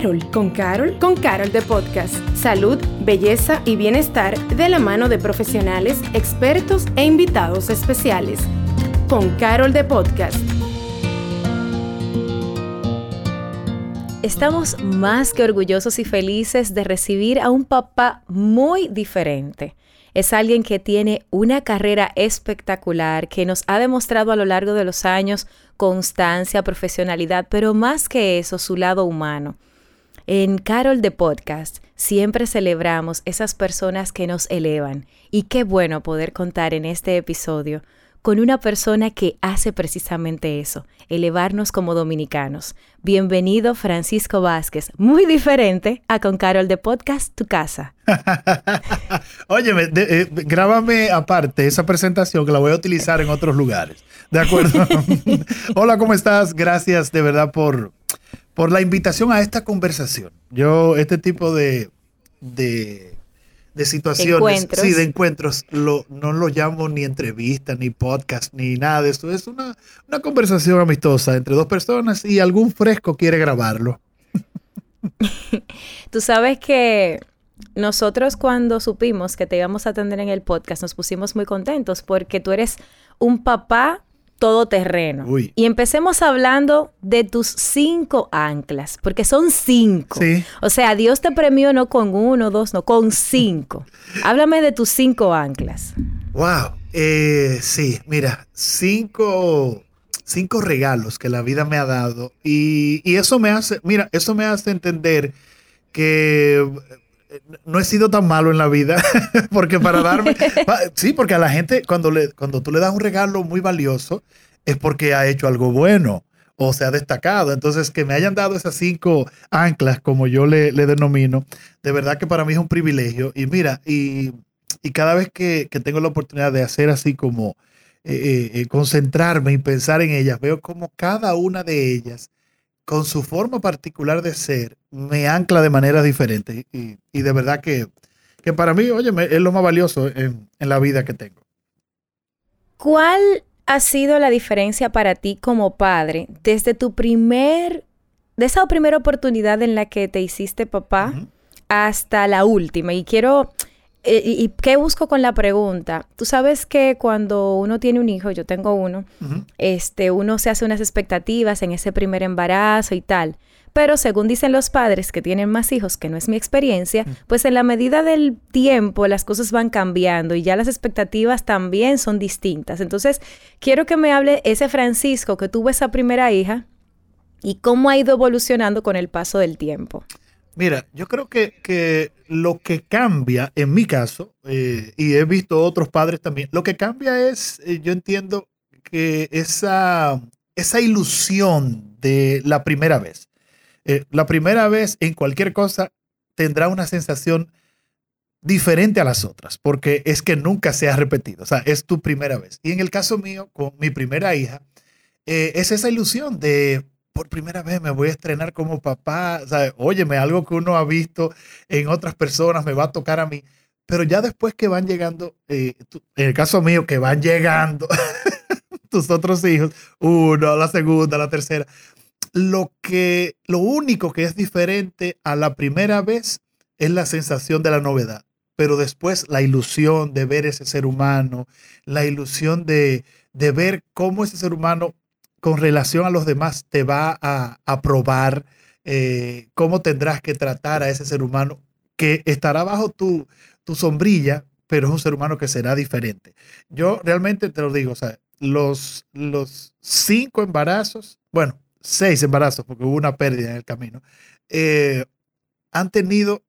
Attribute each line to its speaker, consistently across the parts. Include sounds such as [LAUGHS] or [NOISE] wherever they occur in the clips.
Speaker 1: Carol, con Carol, con Carol de Podcast. Salud, belleza y bienestar de la mano de profesionales, expertos e invitados especiales. Con Carol de Podcast.
Speaker 2: Estamos más que orgullosos y felices de recibir a un papá muy diferente. Es alguien que tiene una carrera espectacular, que nos ha demostrado a lo largo de los años constancia, profesionalidad, pero más que eso, su lado humano. En Carol de Podcast siempre celebramos esas personas que nos elevan y qué bueno poder contar en este episodio con una persona que hace precisamente eso, elevarnos como dominicanos. Bienvenido Francisco Vázquez, muy diferente a con Carol de Podcast Tu Casa. [LAUGHS]
Speaker 3: Óyeme, eh, grábame aparte esa presentación que la voy a utilizar en otros lugares. De acuerdo. [LAUGHS] [LAUGHS] Hola, ¿cómo estás? Gracias de verdad por, por la invitación a esta conversación. Yo, este tipo de, de de situaciones, sí, de encuentros, lo, no lo llamo ni entrevista, ni podcast, ni nada de eso. Es una, una conversación amistosa entre dos personas y algún fresco quiere grabarlo. [LAUGHS]
Speaker 2: Tú sabes que nosotros cuando supimos que te íbamos a atender en el podcast nos pusimos muy contentos porque tú eres un papá todoterreno. Y empecemos hablando de tus cinco anclas, porque son cinco. O sea, Dios te premió no con uno, dos, no, con cinco. [LAUGHS] Háblame de tus cinco anclas.
Speaker 3: Wow. Eh, sí, mira, cinco, cinco regalos que la vida me ha dado. Y, y eso me hace, mira, eso me hace entender que no he sido tan malo en la vida, [LAUGHS] porque para darme, [LAUGHS] sí, porque a la gente cuando, le, cuando tú le das un regalo muy valioso, es porque ha hecho algo bueno o se ha destacado. Entonces, que me hayan dado esas cinco anclas, como yo le, denomino, de verdad que para mí es un privilegio. Y mira, y, cada vez que, tengo la oportunidad de hacer así como eh, eh, eh, concentrarme y pensar en ellas, veo como cada una de ellas con su forma particular de ser, me ancla de manera diferente. Y, de verdad que, para mí, oye, es lo más valioso en, en la vida que tengo.
Speaker 2: ¿Cuál ha sido la diferencia para ti como padre desde tu primer, de esa primera oportunidad en la que te hiciste papá hasta la última? Y quiero eh, y, qué busco con la pregunta? Tú sabes que cuando uno tiene un hijo, yo tengo uno, este, uno se hace unas expectativas en ese primer embarazo y tal. Pero según dicen los padres que tienen más hijos, que no es mi experiencia, pues en la medida del tiempo las cosas van cambiando y ya las expectativas también son distintas. Entonces, quiero que me hable ese Francisco que tuvo esa primera hija y cómo ha ido evolucionando con el paso del tiempo.
Speaker 3: Mira, yo creo que, lo que cambia, en mi caso, eh, y he visto otros padres también, lo que cambia es, eh, yo entiendo que esa, esa ilusión de la primera vez. Eh, la primera vez en cualquier cosa tendrá una sensación diferente a las otras, porque es que nunca se ha repetido, o sea, es tu primera vez. Y en el caso mío, con mi primera hija, es esa ilusión de por primera vez me voy a estrenar como papá, o óyeme, algo que uno ha visto en otras personas me va a tocar a mí, pero ya después que van llegando, eh, en el caso mío, que van llegando [LAUGHS] tus otros hijos, uno, la segunda, la tercera, lo que, lo único que es diferente a la primera vez es la sensación de la novedad, pero después la ilusión de ver ese ser humano, la ilusión de, de ver cómo ese ser humano con relación a los demás te va a, probar eh, cómo tendrás que tratar a ese ser humano que estará bajo tu, sombrilla, pero es un ser humano que será diferente. Yo realmente te lo digo, los cinco embarazos, bueno, seis embarazos, porque hubo una pérdida en el camino, eh, han tenido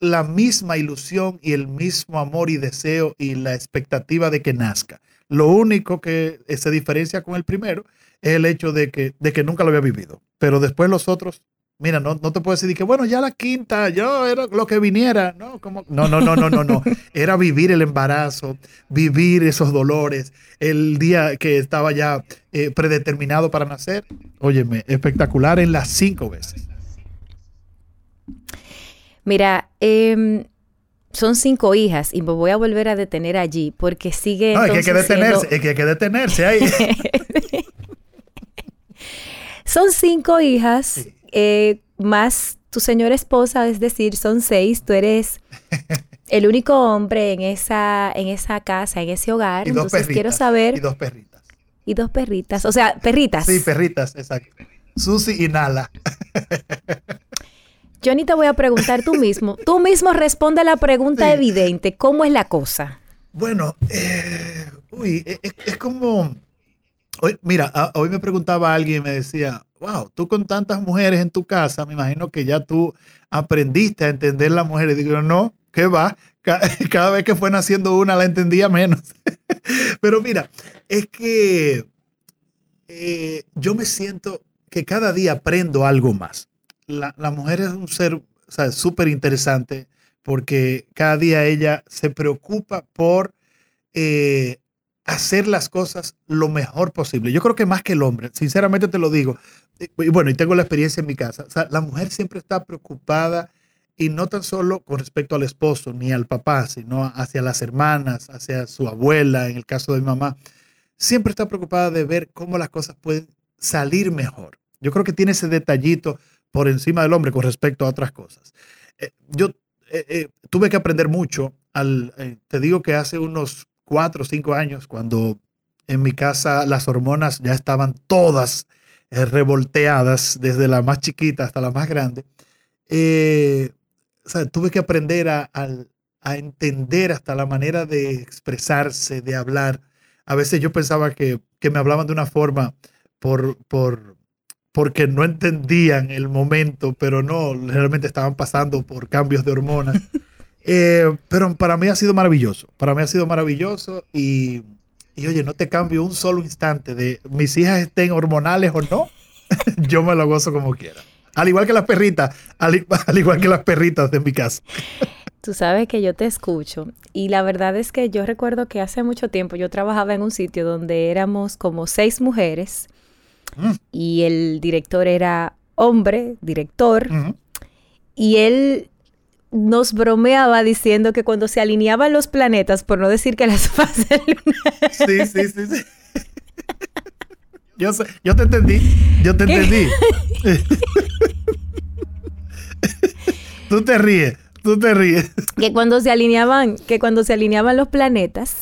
Speaker 3: la misma ilusión y el mismo amor y deseo y la expectativa de que nazca. Lo único que se diferencia con el primero es el hecho de que, de que nunca lo había vivido. Pero después los otros, mira, no, no te puedo decir que, bueno, ya la quinta, yo era lo que viniera, ¿no? Como, no, no, no, no, no, no. [LAUGHS] Era vivir el embarazo, vivir esos dolores, el día que estaba ya eh, predeterminado para nacer. Óyeme, espectacular en las cinco veces.
Speaker 2: Mira, eh, son cinco hijas y me voy a volver a detener allí porque sigue.
Speaker 3: No, es que hay que detenerse, es que hay que detenerse ahí. [LAUGHS] [LAUGHS]
Speaker 2: son cinco hijas eh, más tu señora esposa, es decir, son seis, tú eres el único hombre en esa, en esa casa, en ese hogar.
Speaker 3: Y dos
Speaker 2: Entonces
Speaker 3: perritas.
Speaker 2: quiero saber.
Speaker 3: Y dos perritas.
Speaker 2: Y dos perritas. O sea, perritas.
Speaker 3: Sí, perritas, exacto. Susi y Nala. [LAUGHS]
Speaker 2: Yo ni te voy a preguntar tú mismo. Tú mismo responde a la pregunta
Speaker 3: Sí.
Speaker 2: evidente. ¿Cómo es la cosa?
Speaker 3: Bueno, eh, uy, e- es, es como. Hoy, mira, hoy me preguntaba alguien y me decía, wow, tú con tantas mujeres en tu casa, me imagino que ya tú aprendiste a entender la mujer. Y digo, no, ¿qué va? Ca- [LAUGHS] Cada vez que fue naciendo una la entendía menos. [LAUGHS] Pero mira, es que eh, yo me siento que cada día aprendo algo más. La, mujer es un ser súper interesante porque cada día ella se preocupa por eh, hacer las cosas lo mejor posible. Yo creo que más que el hombre, sinceramente te lo digo. Y bueno, y tengo la experiencia en mi casa. La mujer siempre está preocupada y no tan solo con respecto al esposo ni al papá, sino hacia las hermanas, hacia su abuela, en el caso de mi mamá. Siempre está preocupada de ver cómo las cosas pueden salir mejor. Yo creo que tiene ese detallito por encima del hombre con respecto a otras cosas. Eh, yo eh, eh, tuve que aprender mucho. Al, te digo que hace unos cuatro o cinco años, cuando en mi casa las hormonas ya estaban todas eh, revolteadas, desde la más chiquita hasta la más grande, eh, tuve que aprender a, a entender hasta la manera de expresarse, de hablar. A veces yo pensaba que, que me hablaban de una forma por, por, porque no entendían el momento, pero no, realmente estaban pasando por cambios de hormonas. [LAUGHS] Eh, pero para mí ha sido maravilloso, para mí ha sido maravilloso y, y oye, no te cambio un solo instante de mis hijas estén hormonales o no, [LAUGHS] yo me lo gozo como quiera. Al igual que las perritas, al, [LAUGHS] igual que las perritas de mi casa. [LAUGHS]
Speaker 2: Tú sabes que yo te escucho y la verdad es que yo recuerdo que hace mucho tiempo yo trabajaba en un sitio donde éramos como seis mujeres
Speaker 3: Mm.
Speaker 2: y el director era hombre, director, y él nos bromeaba diciendo que cuando se alineaban los planetas, por no decir que las [LAUGHS] fases lunares,
Speaker 3: Sí, sí, sí, sí. Yo, sé, yo te entendí, yo te
Speaker 2: ¿Qué?
Speaker 3: entendí. [LAUGHS] tú te ríes, tú te ríes.
Speaker 2: que cuando se alineaban, que cuando se alineaban los planetas,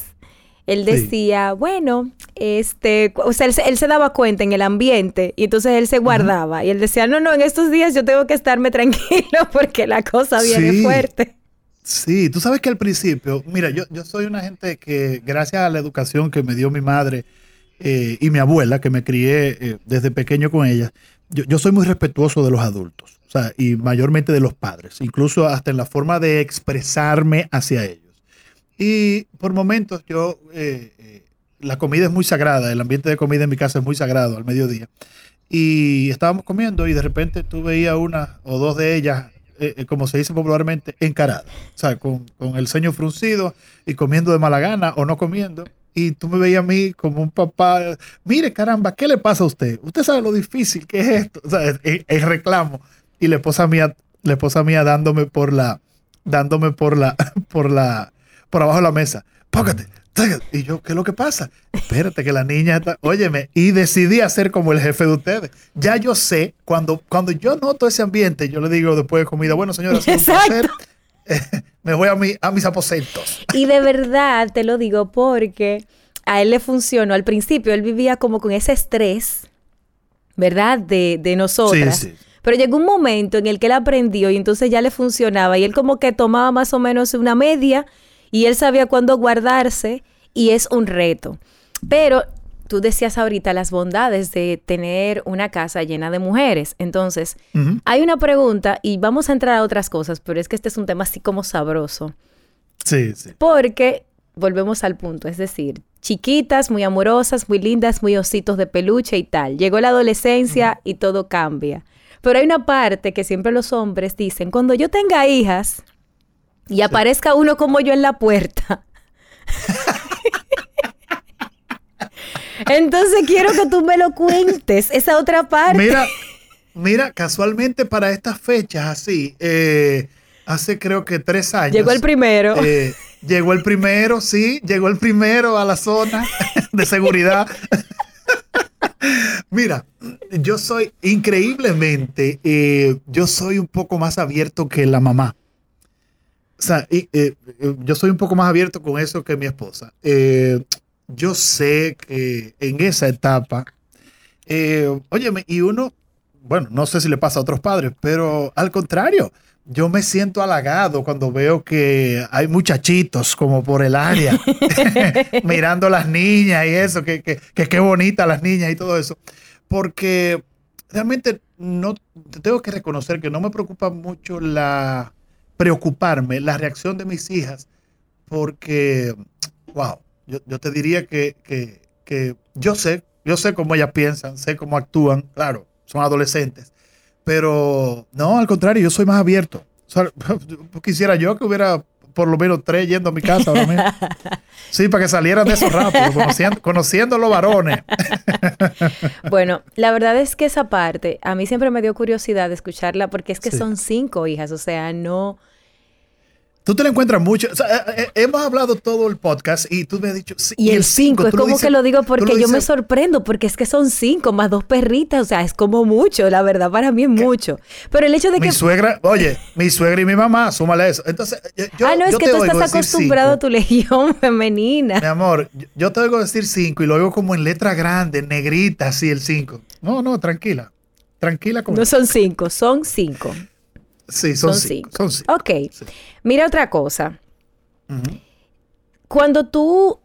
Speaker 2: él
Speaker 3: Sí.
Speaker 2: decía, bueno, este, o sea, él, se- él se daba cuenta en el ambiente y entonces él se guardaba y él decía, no, no, en estos días yo tengo que estarme tranquilo [LAUGHS] porque la cosa viene
Speaker 3: Sí.
Speaker 2: fuerte.
Speaker 3: Sí, tú sabes que al principio, mira, yo, yo soy una gente que gracias a la educación que me dio mi madre eh, y mi abuela, que me crié eh, desde pequeño con ella, yo, yo soy muy respetuoso de los adultos, o sea, y mayormente de los padres, incluso hasta en la forma de expresarme hacia ellos. Y por momentos yo, eh, eh, la comida es muy sagrada, el ambiente de comida en mi casa es muy sagrado al mediodía. Y estábamos comiendo y de repente tú veías una o dos de ellas, eh, eh, como se dice popularmente, encaradas. O sea, con, con el ceño fruncido y comiendo de mala gana o no comiendo. Y tú me veías a mí como un papá, mire caramba, ¿qué le pasa a usted? Usted sabe lo difícil que es esto. O sea, es, es- reclamo. Y la esposa mía, la esposa mía dándome por la, dándome por la, [LAUGHS] por la, por abajo de la mesa. Póngate, tágate. Y yo, ¿qué es lo que pasa? Espérate, que la niña está. Óyeme, y decidí hacer como el jefe de ustedes. Ya yo sé, cuando, cuando yo noto ese ambiente, yo le digo después de comida, bueno, señora, sido un placer. me voy a, mi, a mis aposentos.
Speaker 2: Y de verdad te lo digo porque a él le funcionó. Al principio él vivía como con ese estrés, ¿verdad? De, de nosotras.
Speaker 3: Sí, sí.
Speaker 2: Pero llegó un momento en el que él aprendió y entonces ya le funcionaba y él como que tomaba más o menos una media y él sabía cuándo guardarse y es un reto. Pero tú decías ahorita las bondades de tener una casa llena de mujeres. Entonces, hay una pregunta y vamos a entrar a otras cosas, pero es que este es un tema así como sabroso.
Speaker 3: Sí, sí.
Speaker 2: Porque volvemos al punto, es decir, chiquitas, muy amorosas, muy lindas, muy ositos de peluche y tal. Llegó la adolescencia y todo cambia. Pero hay una parte que siempre los hombres dicen, cuando yo tenga hijas y aparezca uno como yo en la puerta. [LAUGHS] Entonces quiero que tú me lo cuentes, esa otra parte.
Speaker 3: Mira, mira, casualmente para estas fechas así, eh, hace creo que tres años.
Speaker 2: Llegó el primero.
Speaker 3: eh, llegó el primero, sí, llegó el primero a la zona de seguridad. [LAUGHS] Mira, yo soy increíblemente, eh, yo soy un poco más abierto que la mamá. O sea, eh, eh, yo soy un poco más abierto con eso que mi esposa. yo sé que en esa etapa, óyeme, y uno, bueno, no sé si le pasa a otros padres, pero al contrario, yo me siento halagado cuando veo que hay muchachitos como por el área, [LAUGHS] [LAUGHS] mirando a las niñas y eso, que qué bonitas las niñas y todo eso. Porque realmente no tengo que reconocer que no me preocupa mucho la preocuparme, la reacción de mis hijas, porque, wow, yo, te diría que, que yo sé, yo sé cómo ellas piensan, sé cómo actúan, claro, son adolescentes pero no, al contrario, yo soy más abierto. [LAUGHS] quisiera yo que hubiera por lo menos tres yendo a mi casa ahora mismo. [LAUGHS] Sí, para que salieran de eso rápido, conociendo, conociendo los varones. [LAUGHS]
Speaker 2: bueno, la verdad es que esa parte a mí siempre me dio curiosidad de escucharla porque es que son cinco hijas, o sea, no
Speaker 3: Tú te lo encuentras mucho. Eh, eh, hemos hablado todo el podcast y tú me has dicho.
Speaker 2: y, el cinco, es como que lo digo porque yo me sorprendo, porque es que son cinco más dos perritas, o sea, es como mucho, la verdad, para mí es mucho. Pero el hecho de que.
Speaker 3: Mi suegra, oye, mi suegra y mi mamá, súmale eso. Entonces,
Speaker 2: yo. Ah, no, es que tú estás acostumbrado a tu [LAUGHS] legión femenina.
Speaker 3: Mi amor, yo te oigo decir cinco y lo oigo como en letra grande, negrita, así el cinco. No, no, tranquila. Tranquila
Speaker 2: con No son cinco, son cinco.
Speaker 3: Sí, son, cinco.
Speaker 2: Ok. Mira otra cosa. Cuando tú,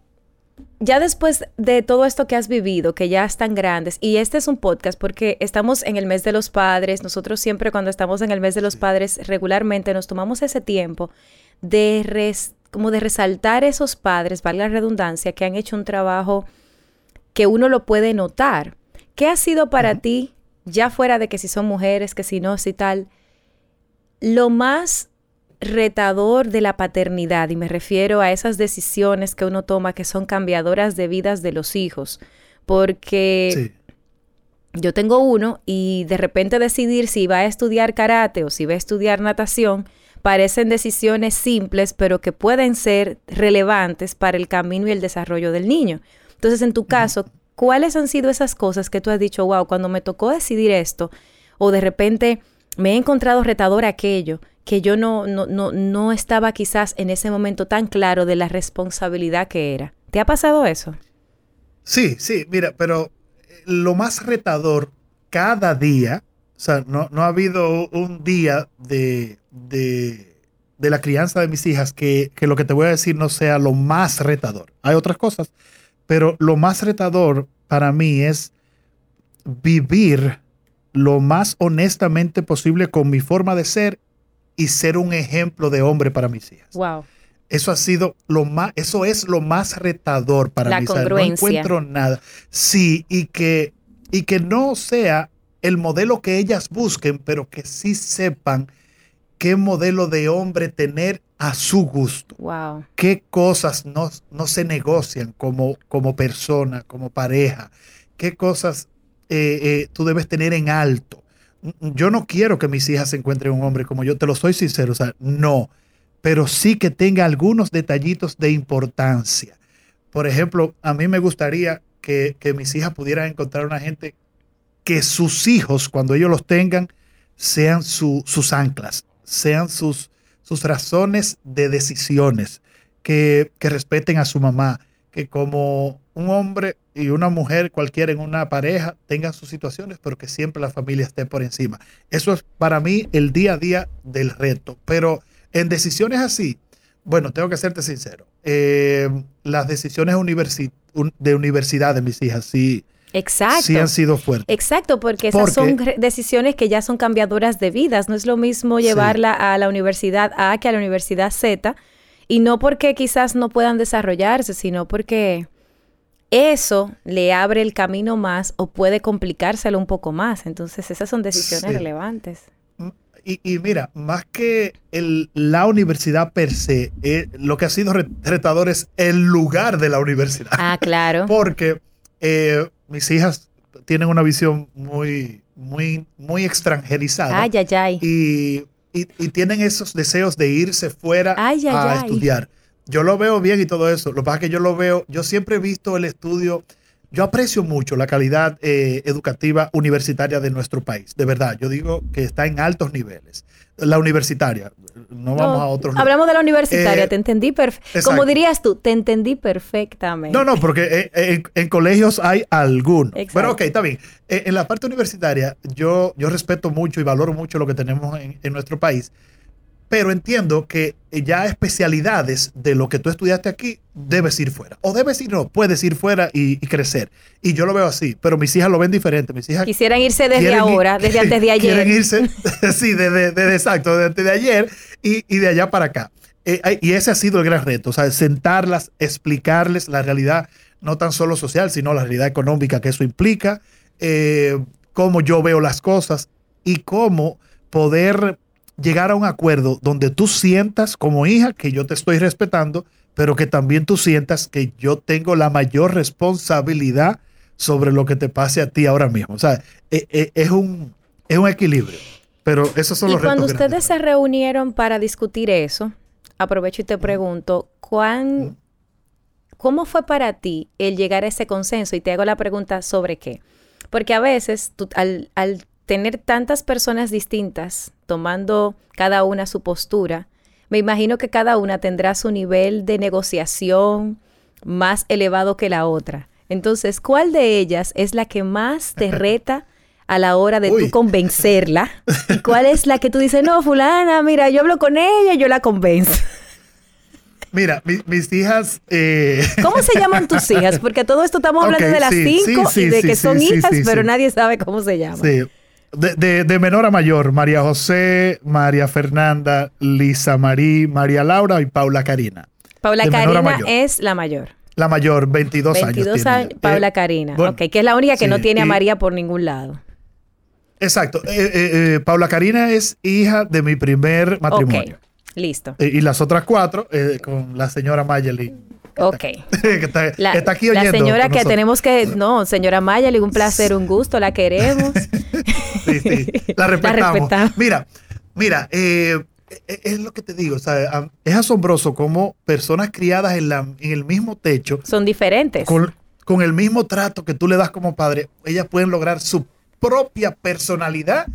Speaker 2: ya después de todo esto que has vivido, que ya están grandes, y este es un podcast porque estamos en el mes de los padres, nosotros siempre cuando estamos en el mes de los padres regularmente nos tomamos ese tiempo de como de resaltar esos padres, valga la redundancia, que han hecho un trabajo que uno lo puede notar. ¿Qué ha sido para ti, ya fuera de que si son mujeres, que si no, si tal, lo más retador de la paternidad, y me refiero a esas decisiones que uno toma que son cambiadoras de vidas de los hijos, porque yo tengo uno y de repente decidir si va a estudiar karate o si va a estudiar natación, parecen decisiones simples, pero que pueden ser relevantes para el camino y el desarrollo del niño. Entonces, en tu caso, ¿cuáles han sido esas cosas que tú has dicho, wow, cuando me tocó decidir esto, o de repente me he encontrado retador aquello que yo no, no, no, no estaba quizás en ese momento tan claro de la responsabilidad que era. ¿Te ha pasado eso?
Speaker 3: Sí, sí, mira, pero eh, lo más retador cada día, o sea, no, ha habido un día de, de, de la crianza de mis hijas que, que, lo que te voy a decir no sea lo más retador. Hay otras cosas, pero lo más retador para mí es vivir lo más honestamente posible con mi forma de ser y ser un ejemplo de hombre para mis hijas.
Speaker 2: Wow.
Speaker 3: Eso ha sido lo más, eso es lo más retador para mí. No encuentro nada. Sí, y que, y que no sea el modelo que ellas busquen, pero que sí sepan qué modelo de hombre tener a su gusto.
Speaker 2: Wow.
Speaker 3: Qué cosas no, no se negocian como, como persona, como pareja. Qué cosas eh, eh, tú debes tener en alto. Yo no quiero que mis hijas se encuentren un hombre como yo, te lo soy sincero, o sea, no, pero sí que tenga algunos detallitos de importancia. Por ejemplo, a mí me gustaría que, mis hijas pudieran encontrar una gente que sus hijos, cuando ellos los tengan, sean sus anclas, sean sus, sus razones de decisiones, que, que respeten a su mamá, que como un hombre y una mujer cualquiera en una pareja tengan sus situaciones, pero que siempre la familia esté por encima. Eso es para mí el día a día del reto. Pero en decisiones así, bueno, tengo que serte sincero, eh, las decisiones de universidad de mis hijas sí,
Speaker 2: Exacto.
Speaker 3: sí han sido fuertes.
Speaker 2: Exacto, porque esas son decisiones que ya son cambiadoras de vidas. No es lo mismo llevarla a la universidad A que a la universidad Z. Y no porque quizás no puedan desarrollarse, sino porque eso le abre el camino más o puede complicárselo un poco más. Entonces, esas son decisiones relevantes.
Speaker 3: Mm, y, mira, más que el, la universidad per se, eh, lo que ha sido retador es el lugar de la universidad.
Speaker 2: Ah, claro. [LAUGHS]
Speaker 3: Porque eh, mis hijas tienen una visión muy, muy, muy extranjerizada.
Speaker 2: Ay, ay, ay.
Speaker 3: Y, y, tienen esos deseos de irse fuera a estudiar. Yo lo veo bien y todo eso. Lo que pasa es que yo lo veo, yo siempre he visto el estudio yo aprecio mucho la calidad eh, educativa universitaria de nuestro país, de verdad. Yo digo que está en altos niveles. La universitaria, no, vamos a otros.
Speaker 2: Hablamos de la universitaria, eh, te entendí perfectamente. Como dirías tú, te entendí perfectamente.
Speaker 3: No, no, porque eh, en, colegios hay algunos. Pero ok, está bien. en la parte universitaria, yo, yo respeto mucho y valoro mucho lo que tenemos en, en nuestro país pero entiendo que ya especialidades de lo que tú estudiaste aquí debes ir fuera. O debes ir, no, puedes ir fuera y, crecer. Y yo lo veo así, pero mis hijas lo ven diferente. Mis hijas
Speaker 2: Quisieran irse desde ahora, desde antes de [LAUGHS] ayer.
Speaker 3: Quieren irse, [LAUGHS] sí, desde, de, exacto, desde de ayer y, de allá para acá. Eh, y ese ha sido el gran reto, o sea, sentarlas, explicarles la realidad, no tan solo social, sino la realidad económica que eso implica, eh, cómo yo veo las cosas y cómo poder llegar a un acuerdo donde tú sientas como hija que yo te estoy respetando, pero que también tú sientas que yo tengo la mayor responsabilidad sobre lo que te pase a ti ahora mismo. O sea, e, e, es, un, es un equilibrio. Pero esos son los
Speaker 2: retos. Cuando ustedes se reunieron para discutir eso, aprovecho y te pregunto, ¿cuán, ¿cómo fue para ti el llegar a ese consenso? Y te hago la pregunta sobre qué. Porque a veces tú, al, al tener tantas personas distintas tomando cada una su postura, me imagino que cada una tendrá su nivel de negociación más elevado que la otra. Entonces, ¿cuál de ellas es la que más te [LAUGHS] reta a la hora de tú convencerla? ¿Y [LAUGHS] cuál es la que tú dices, no, fulana, mira, yo hablo con ella y yo la convenzo?
Speaker 3: Mira, mis hijas. Eh, [LAUGHS]
Speaker 2: ¿Cómo se llaman tus hijas? Porque todo esto estamos hablando de las cinco y de que son hijas, pero nadie sabe cómo se llaman.
Speaker 3: Sí. De, menor a mayor, María José, María Fernanda, Lisa Marí, María Laura y Paula Karina.
Speaker 2: Paula Karina es la mayor.
Speaker 3: La mayor, 22, años.
Speaker 2: 22 años, Paula eh, Karina. ok, que es la única que no tiene a María por ningún lado.
Speaker 3: Exacto. Eh, eh, Paula Karina es hija de mi primer matrimonio.
Speaker 2: listo.
Speaker 3: y las otras cuatro, con la señora Mayeli
Speaker 2: Ok. [LAUGHS]
Speaker 3: está, la, aquí oyendo.
Speaker 2: La señora que tenemos que. No, señora Mayeli, un placer, un gusto, la queremos. [LAUGHS]
Speaker 3: sí, sí. La [LAUGHS] respetamos. Mira, mira, eh, e, es lo que te digo, es asombroso cómo personas criadas en, la, en el mismo techo
Speaker 2: son diferentes.
Speaker 3: Con, con, el mismo trato que tú le das como padre, ellas pueden lograr su propia personalidad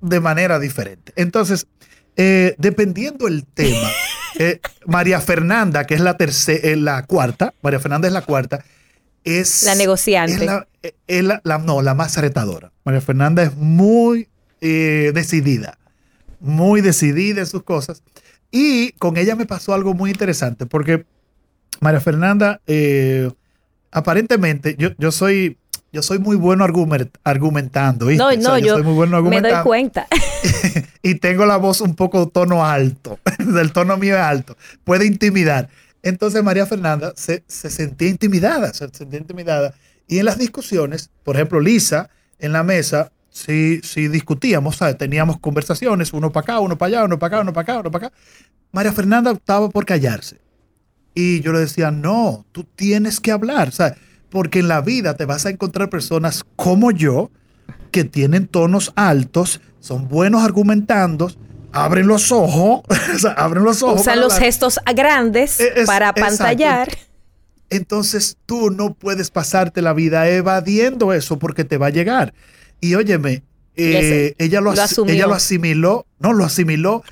Speaker 3: de manera diferente. Entonces, eh, dependiendo el tema, [LAUGHS] eh, María Fernanda, que es la tercera, la cuarta, María Fernanda es la cuarta, es
Speaker 2: la negociante.
Speaker 3: Es la, no, la más retadora. María Fernanda es muy eh, decidida, muy decidida en sus cosas. Y con ella me pasó algo muy interesante, porque María Fernanda, aparentemente, yo, yo soy yo soy muy bueno argumentando.
Speaker 2: ¿viste? No, no, yo, soy muy bueno me doy cuenta. [LAUGHS]
Speaker 3: y tengo la voz un poco tono alto. [LAUGHS] El tono mío es alto. Puede intimidar. Entonces María Fernanda se, sentía intimidada, se sentía intimidada. Y en las discusiones, por ejemplo, Lisa en la mesa, sí, sí discutíamos, ¿sabes? teníamos conversaciones, uno para acá, uno para allá, uno para acá, uno para acá, uno para acá. María Fernanda optaba por callarse. Y yo le decía, no, tú tienes que hablar. ¿sabes? Porque en la vida te vas a encontrar personas como yo que tienen tonos altos, son buenos argumentando, abren los ojos, [LAUGHS] abren los ojos.
Speaker 2: Usan los gestos grandes para pantallar.
Speaker 3: Entonces tú no puedes pasarte la vida evadiendo eso porque te va a llegar. Y óyeme, eh, ella, lo, ella lo asimiló, no lo asimiló.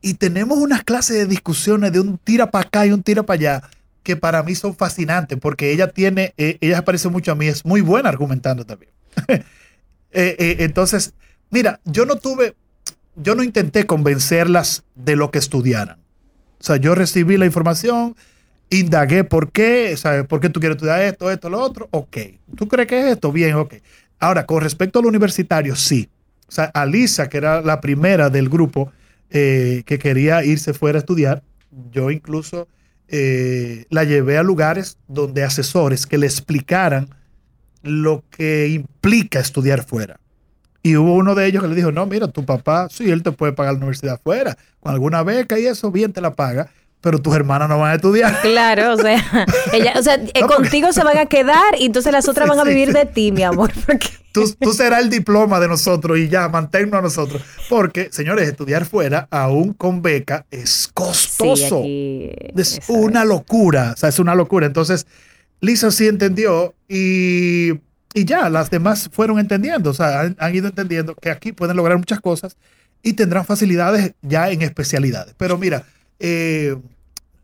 Speaker 3: Y tenemos unas clases de discusiones de un tira para acá y un tira para allá que para mí son fascinantes, porque ella tiene, eh, ella parece mucho a mí, es muy buena argumentando también. [LAUGHS] Eh, eh, entonces, mira, yo no tuve, yo no intenté convencerlas de lo que estudiaran. O sea, yo recibí la información, indagué por qué, ¿sabes? ¿Por qué tú quieres estudiar esto, esto, lo otro? Ok. ¿Tú crees que es esto? Bien, ok. Ahora, con respecto al universitario, sí. O sea, Alisa, que era la primera del grupo que quería irse fuera a estudiar, yo incluso eh, la llevé a lugares donde asesores que le explicaran lo que implica estudiar fuera. Y hubo uno de ellos que le dijo, no, mira, tu papá, sí, él te puede pagar la universidad fuera. Con alguna beca y eso, bien te la paga pero tus hermanas no van a estudiar. [LAUGHS]
Speaker 2: Claro, o sea, [LAUGHS] ella, o sea eh, contigo se van a quedar y entonces las [LAUGHS] otras van a vivir de ti, mi amor.
Speaker 3: Tú, tú, serás el diploma de nosotros y ya, manténnos a nosotros. Porque, señores, estudiar fuera, aún con beca, es costoso. es una locura, o sea, es una locura. Entonces, Lisa sí entendió y, y ya, las demás fueron entendiendo, o sea, han, han ido entendiendo que aquí pueden lograr muchas cosas y tendrán facilidades ya en especialidades. Pero mira, eh,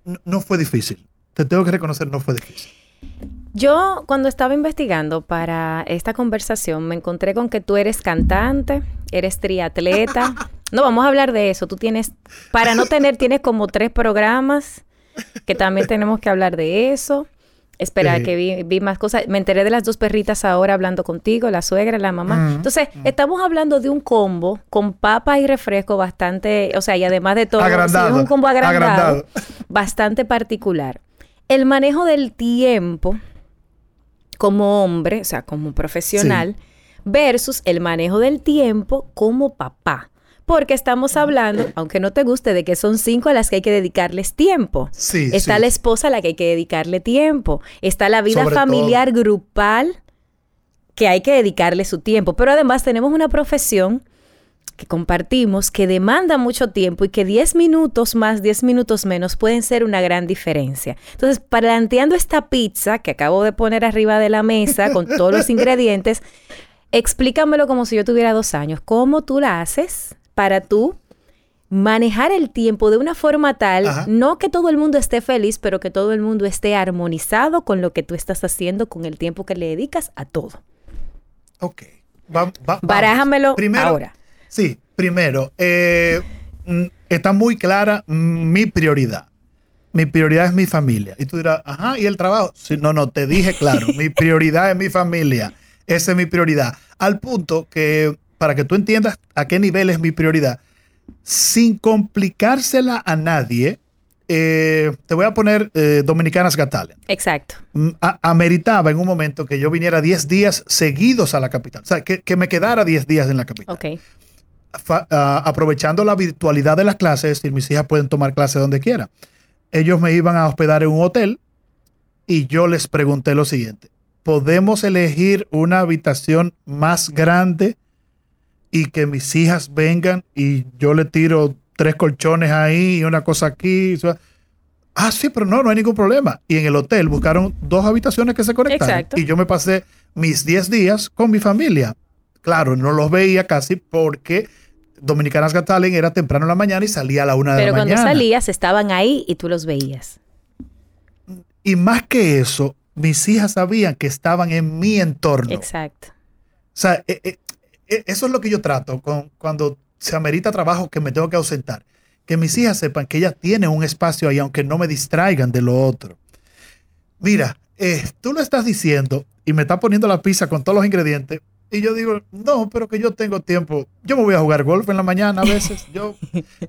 Speaker 3: no, no fue difícil. Te tengo que reconocer, no fue difícil.
Speaker 2: Yo cuando estaba investigando para esta conversación me encontré con que tú eres cantante, eres triatleta. [LAUGHS] No, vamos a hablar de eso. Tú tienes, para no tener, tienes como tres programas que también tenemos que hablar de eso. Espera,
Speaker 3: Sí.
Speaker 2: que vi, vi más cosas. Me enteré de las dos perritas ahora hablando contigo, la suegra la mamá.
Speaker 3: Mm,
Speaker 2: Entonces, estamos hablando de un combo con papa y refresco bastante, o sea, y además de todo, sí, es
Speaker 3: Agrandado,
Speaker 2: un combo agrandado,
Speaker 3: agrandado.
Speaker 2: bastante particular. El manejo del tiempo como hombre, o sea, como profesional, versus el manejo del tiempo como papá. Porque estamos hablando, aunque no te guste, de que son cinco a las que hay que dedicarles tiempo.
Speaker 3: Sí,
Speaker 2: Está
Speaker 3: sí.
Speaker 2: la esposa a la que hay que dedicarle tiempo. Está la vida
Speaker 3: Sobre
Speaker 2: familiar grupal que hay que dedicarle su tiempo. Pero además tenemos una profesión que compartimos que demanda mucho tiempo y que 10 minutos más, 10 minutos menos pueden ser una gran diferencia. Entonces, planteando esta pizza que acabo de poner arriba de la mesa con [LAUGHS] todos los ingredientes, explícamelo como si yo tuviera dos años. ¿Cómo tú la haces para tú manejar el tiempo de una forma tal,
Speaker 3: Ajá.
Speaker 2: no que todo el mundo esté feliz, pero que todo el mundo esté armonizado con lo que tú estás haciendo, con el tiempo que le dedicas a todo?
Speaker 3: Ok. Va- va- vamos.
Speaker 2: Barájamelo
Speaker 3: Primero-
Speaker 2: ahora.
Speaker 3: Sí, primero, eh, mm, está muy clara mi prioridad. Mi prioridad es mi familia. Y tú dirás, ajá, ¿y el trabajo? Sí, no, no, te dije claro, mi [LAUGHS] prioridad es mi familia. Esa es mi prioridad. Al punto que, para que tú entiendas a qué nivel es mi prioridad, sin complicársela a nadie, eh, te voy a poner eh, Dominicanas Got Talent.
Speaker 2: Exacto.
Speaker 3: Mm, a- ameritaba en un momento que yo viniera 10 días seguidos a la capital. O sea, que, que me quedara 10 días en la capital.
Speaker 2: Ok.
Speaker 3: Fa- ah, aprovechando la virtualidad de las clases, es decir, mis hijas pueden tomar clases donde quieran. Ellos me iban a hospedar en un hotel y yo les pregunté lo siguiente. ¿Podemos elegir una habitación más grande y que mis hijas vengan y yo le tiro tres colchones ahí y una cosa aquí? O sea, Ah, sí, pero no, no hay ningún problema. Y en el hotel buscaron dos habitaciones que se conectaron.
Speaker 2: Exacto.
Speaker 3: Y yo me pasé mis 10 días con mi familia. Claro, no los veía casi porque Dominicanas Got Talent era temprano en la mañana y salía a la una de
Speaker 2: Pero
Speaker 3: la
Speaker 2: cuando
Speaker 3: mañana.
Speaker 2: salías estaban ahí y tú los veías.
Speaker 3: Y más que eso, mis hijas sabían que estaban en mi entorno.
Speaker 2: Exacto.
Speaker 3: O sea, eh, eh, eh, eso es lo que yo trato con, cuando se amerita trabajo que me tengo que ausentar. Que mis hijas sepan que ellas tienen un espacio ahí, aunque no me distraigan de lo otro. Mira, eh, tú lo estás diciendo y me estás poniendo la pizza con todos los ingredientes. Y yo digo, no, pero que yo tengo tiempo. Yo me voy a jugar golf en la mañana a veces. [LAUGHS] Yo,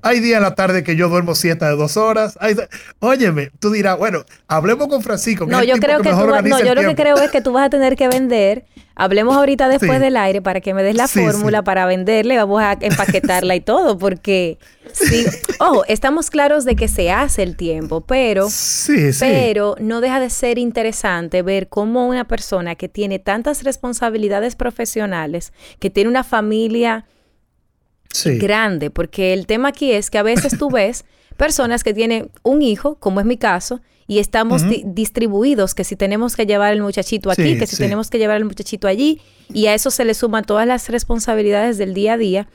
Speaker 3: hay días en la tarde que yo duermo siesta de dos horas. Hay- óyeme, tú dirás, bueno, hablemos con Francisco. que
Speaker 2: No, yo creo que
Speaker 3: mejor
Speaker 2: tú, no, yo lo que creo es que tú vas a tener que vender. Hablemos ahorita [LAUGHS] después
Speaker 3: Sí.
Speaker 2: del aire para que me des la
Speaker 3: Sí,
Speaker 2: fórmula
Speaker 3: sí.
Speaker 2: para venderle, vamos a empaquetarla y todo, porque [LAUGHS] sí, ojo, estamos claros de que se hace el tiempo, pero
Speaker 3: Sí, sí.
Speaker 2: pero no deja de ser interesante ver cómo una persona que tiene tantas responsabilidades profesionales, que tiene una familia
Speaker 3: sí.
Speaker 2: grande, porque el tema aquí es que a veces tú ves [LAUGHS] personas que tienen un hijo, como es mi caso, y estamos di- distribuidos, que si tenemos que llevar el muchachito aquí,
Speaker 3: Sí,
Speaker 2: que si
Speaker 3: sí.
Speaker 2: tenemos que llevar el muchachito allí, y a eso se le suman todas las responsabilidades del día a día.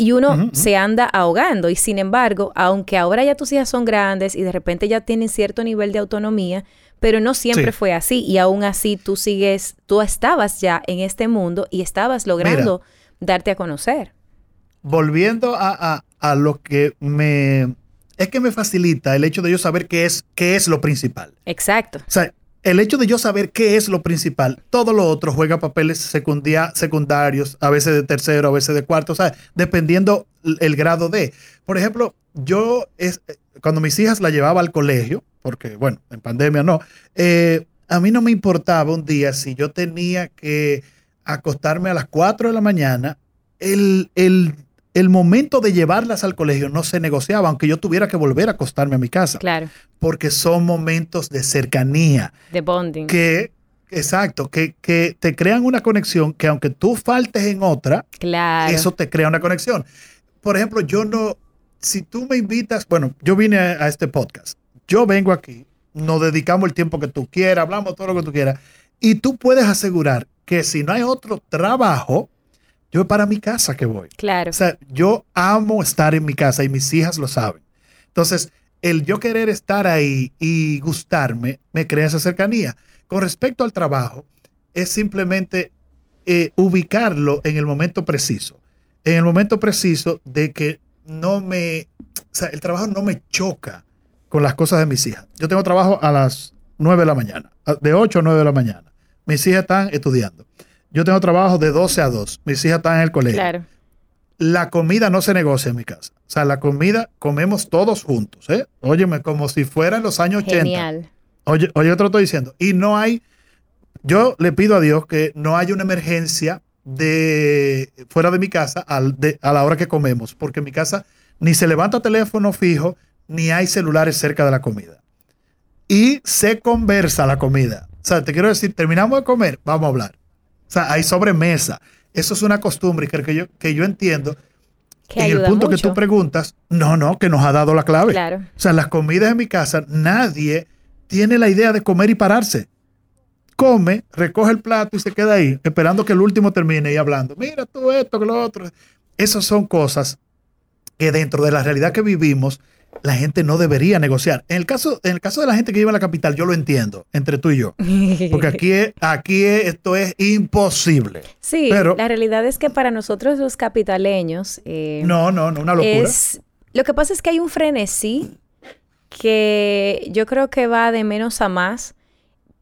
Speaker 2: Y uno se anda ahogando. Y sin embargo, aunque ahora ya tus hijas son grandes y de repente ya tienen cierto nivel de autonomía, pero no siempre
Speaker 3: Sí.
Speaker 2: fue así. Y aún así tú sigues, tú estabas ya en este mundo y estabas logrando darte a conocer.
Speaker 3: Volviendo a, a- a lo que me... Es que me facilita el hecho de yo saber qué es, qué es lo principal.
Speaker 2: Exacto.
Speaker 3: O sea, el hecho de yo saber qué es lo principal, todo lo otro juega papeles secundia- secundarios, a veces de tercero, a veces de cuarto, o sea, dependiendo el grado de. Por ejemplo, yo, es, cuando mis hijas la llevaba al colegio, porque bueno, en pandemia no, eh, a mí no me importaba un día si yo tenía que acostarme a las 4 de la mañana, el, el, el momento de llevarlas al colegio no se negociaba, aunque yo tuviera que volver a acostarme a mi casa
Speaker 2: Claro.
Speaker 3: porque son momentos de cercanía
Speaker 2: De bonding.
Speaker 3: que, exacto, que, que te crean una conexión que aunque tú faltes en otra,
Speaker 2: Claro.
Speaker 3: eso te crea una conexión. Por ejemplo, yo no, si tú me invitas, bueno, yo vine a, a este podcast, yo vengo aquí, nos dedicamos el tiempo que tú quieras, hablamos todo lo que tú quieras. Y tú puedes asegurar que si no hay otro trabajo, yo para mi casa que voy.
Speaker 2: Claro.
Speaker 3: O sea, yo amo estar en mi casa y mis hijas lo saben. Entonces, el yo querer estar ahí y gustarme me crea esa cercanía. Con respecto al trabajo, es simplemente eh, ubicarlo en el momento preciso. En el momento preciso de que no me, o sea, el trabajo no me choca con las cosas de mis hijas. Yo tengo trabajo a las 9 de la mañana, de 8 a 9 de la mañana. Mis hijas están estudiando. Yo tengo trabajo de 12 a 2. Mis hijas están en el colegio.
Speaker 2: Claro.
Speaker 3: La comida no se negocia en mi casa. O sea, la comida comemos todos juntos, ¿eh? Óyeme, como si fuera en los años 80.
Speaker 2: Genial.
Speaker 3: Oye, oye, te lo estoy diciendo. Y no hay, yo le pido a Dios que no haya una emergencia de fuera de mi casa al- de- a la hora que comemos, porque en mi casa ni se levanta teléfono fijo, ni hay celulares cerca de la comida. Y se conversa la comida. O sea, te quiero decir, terminamos de comer, vamos a hablar. O sea, hay sobremesa. Eso es una costumbre que, que, yo, que yo entiendo.
Speaker 2: Que
Speaker 3: en el punto que tú preguntas, no, no, que nos ha dado la clave.
Speaker 2: Claro.
Speaker 3: O sea, las comidas en mi casa, nadie tiene la idea de comer y pararse. Come, recoge el plato y se queda ahí, esperando que el último termine y hablando. Mira tú esto, que lo otro. Esas son cosas que dentro de la realidad que vivimos, la gente no debería negociar. En el caso, en el caso de la gente que vive en la capital, yo lo entiendo, entre tú y yo. Porque [LAUGHS] aquí, es- aquí es- esto es imposible.
Speaker 2: Sí,
Speaker 3: Pero-
Speaker 2: la realidad es que para nosotros los capitaleños... eh,
Speaker 3: No, no, no, una locura.
Speaker 2: Es, lo que pasa es que hay un frenesí que yo creo que va de menos a más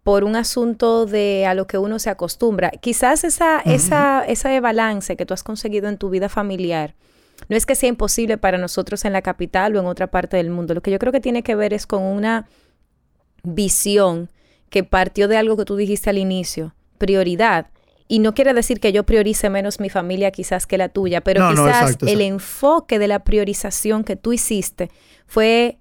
Speaker 2: por un asunto de a lo que uno se acostumbra. Quizás esa, esa, ese balance que tú has conseguido en tu vida familiar no es que sea imposible para nosotros en la capital o en otra parte del mundo. Lo que yo creo que tiene que ver es con una visión que partió de algo que tú dijiste al inicio, prioridad. Y no quiere decir que yo priorice menos mi familia quizás que la tuya, pero
Speaker 3: No, no,
Speaker 2: quizás
Speaker 3: exacto,
Speaker 2: el enfoque de la priorización que tú hiciste fue,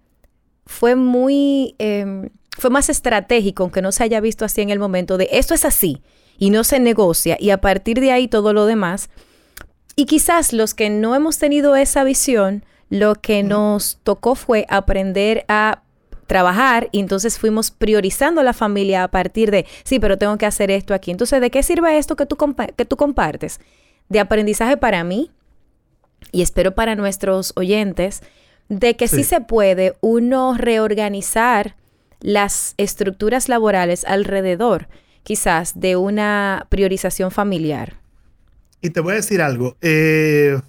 Speaker 2: fue muy, eh, fue más estratégico, aunque no se haya visto así en el momento de esto es así y no se negocia y a partir de ahí todo lo demás. Y quizás los que no hemos tenido esa visión, lo que nos tocó fue aprender a trabajar y entonces fuimos priorizando la familia a partir de, sí, pero tengo que hacer esto aquí. Entonces, ¿de qué sirve esto que tú, compa- que tú compartes? De aprendizaje para mí y espero para nuestros oyentes, de que sí,
Speaker 3: Sí.
Speaker 2: se puede uno reorganizar las estructuras laborales alrededor, quizás, de una priorización familiar.
Speaker 3: Y te voy a decir algo. eh,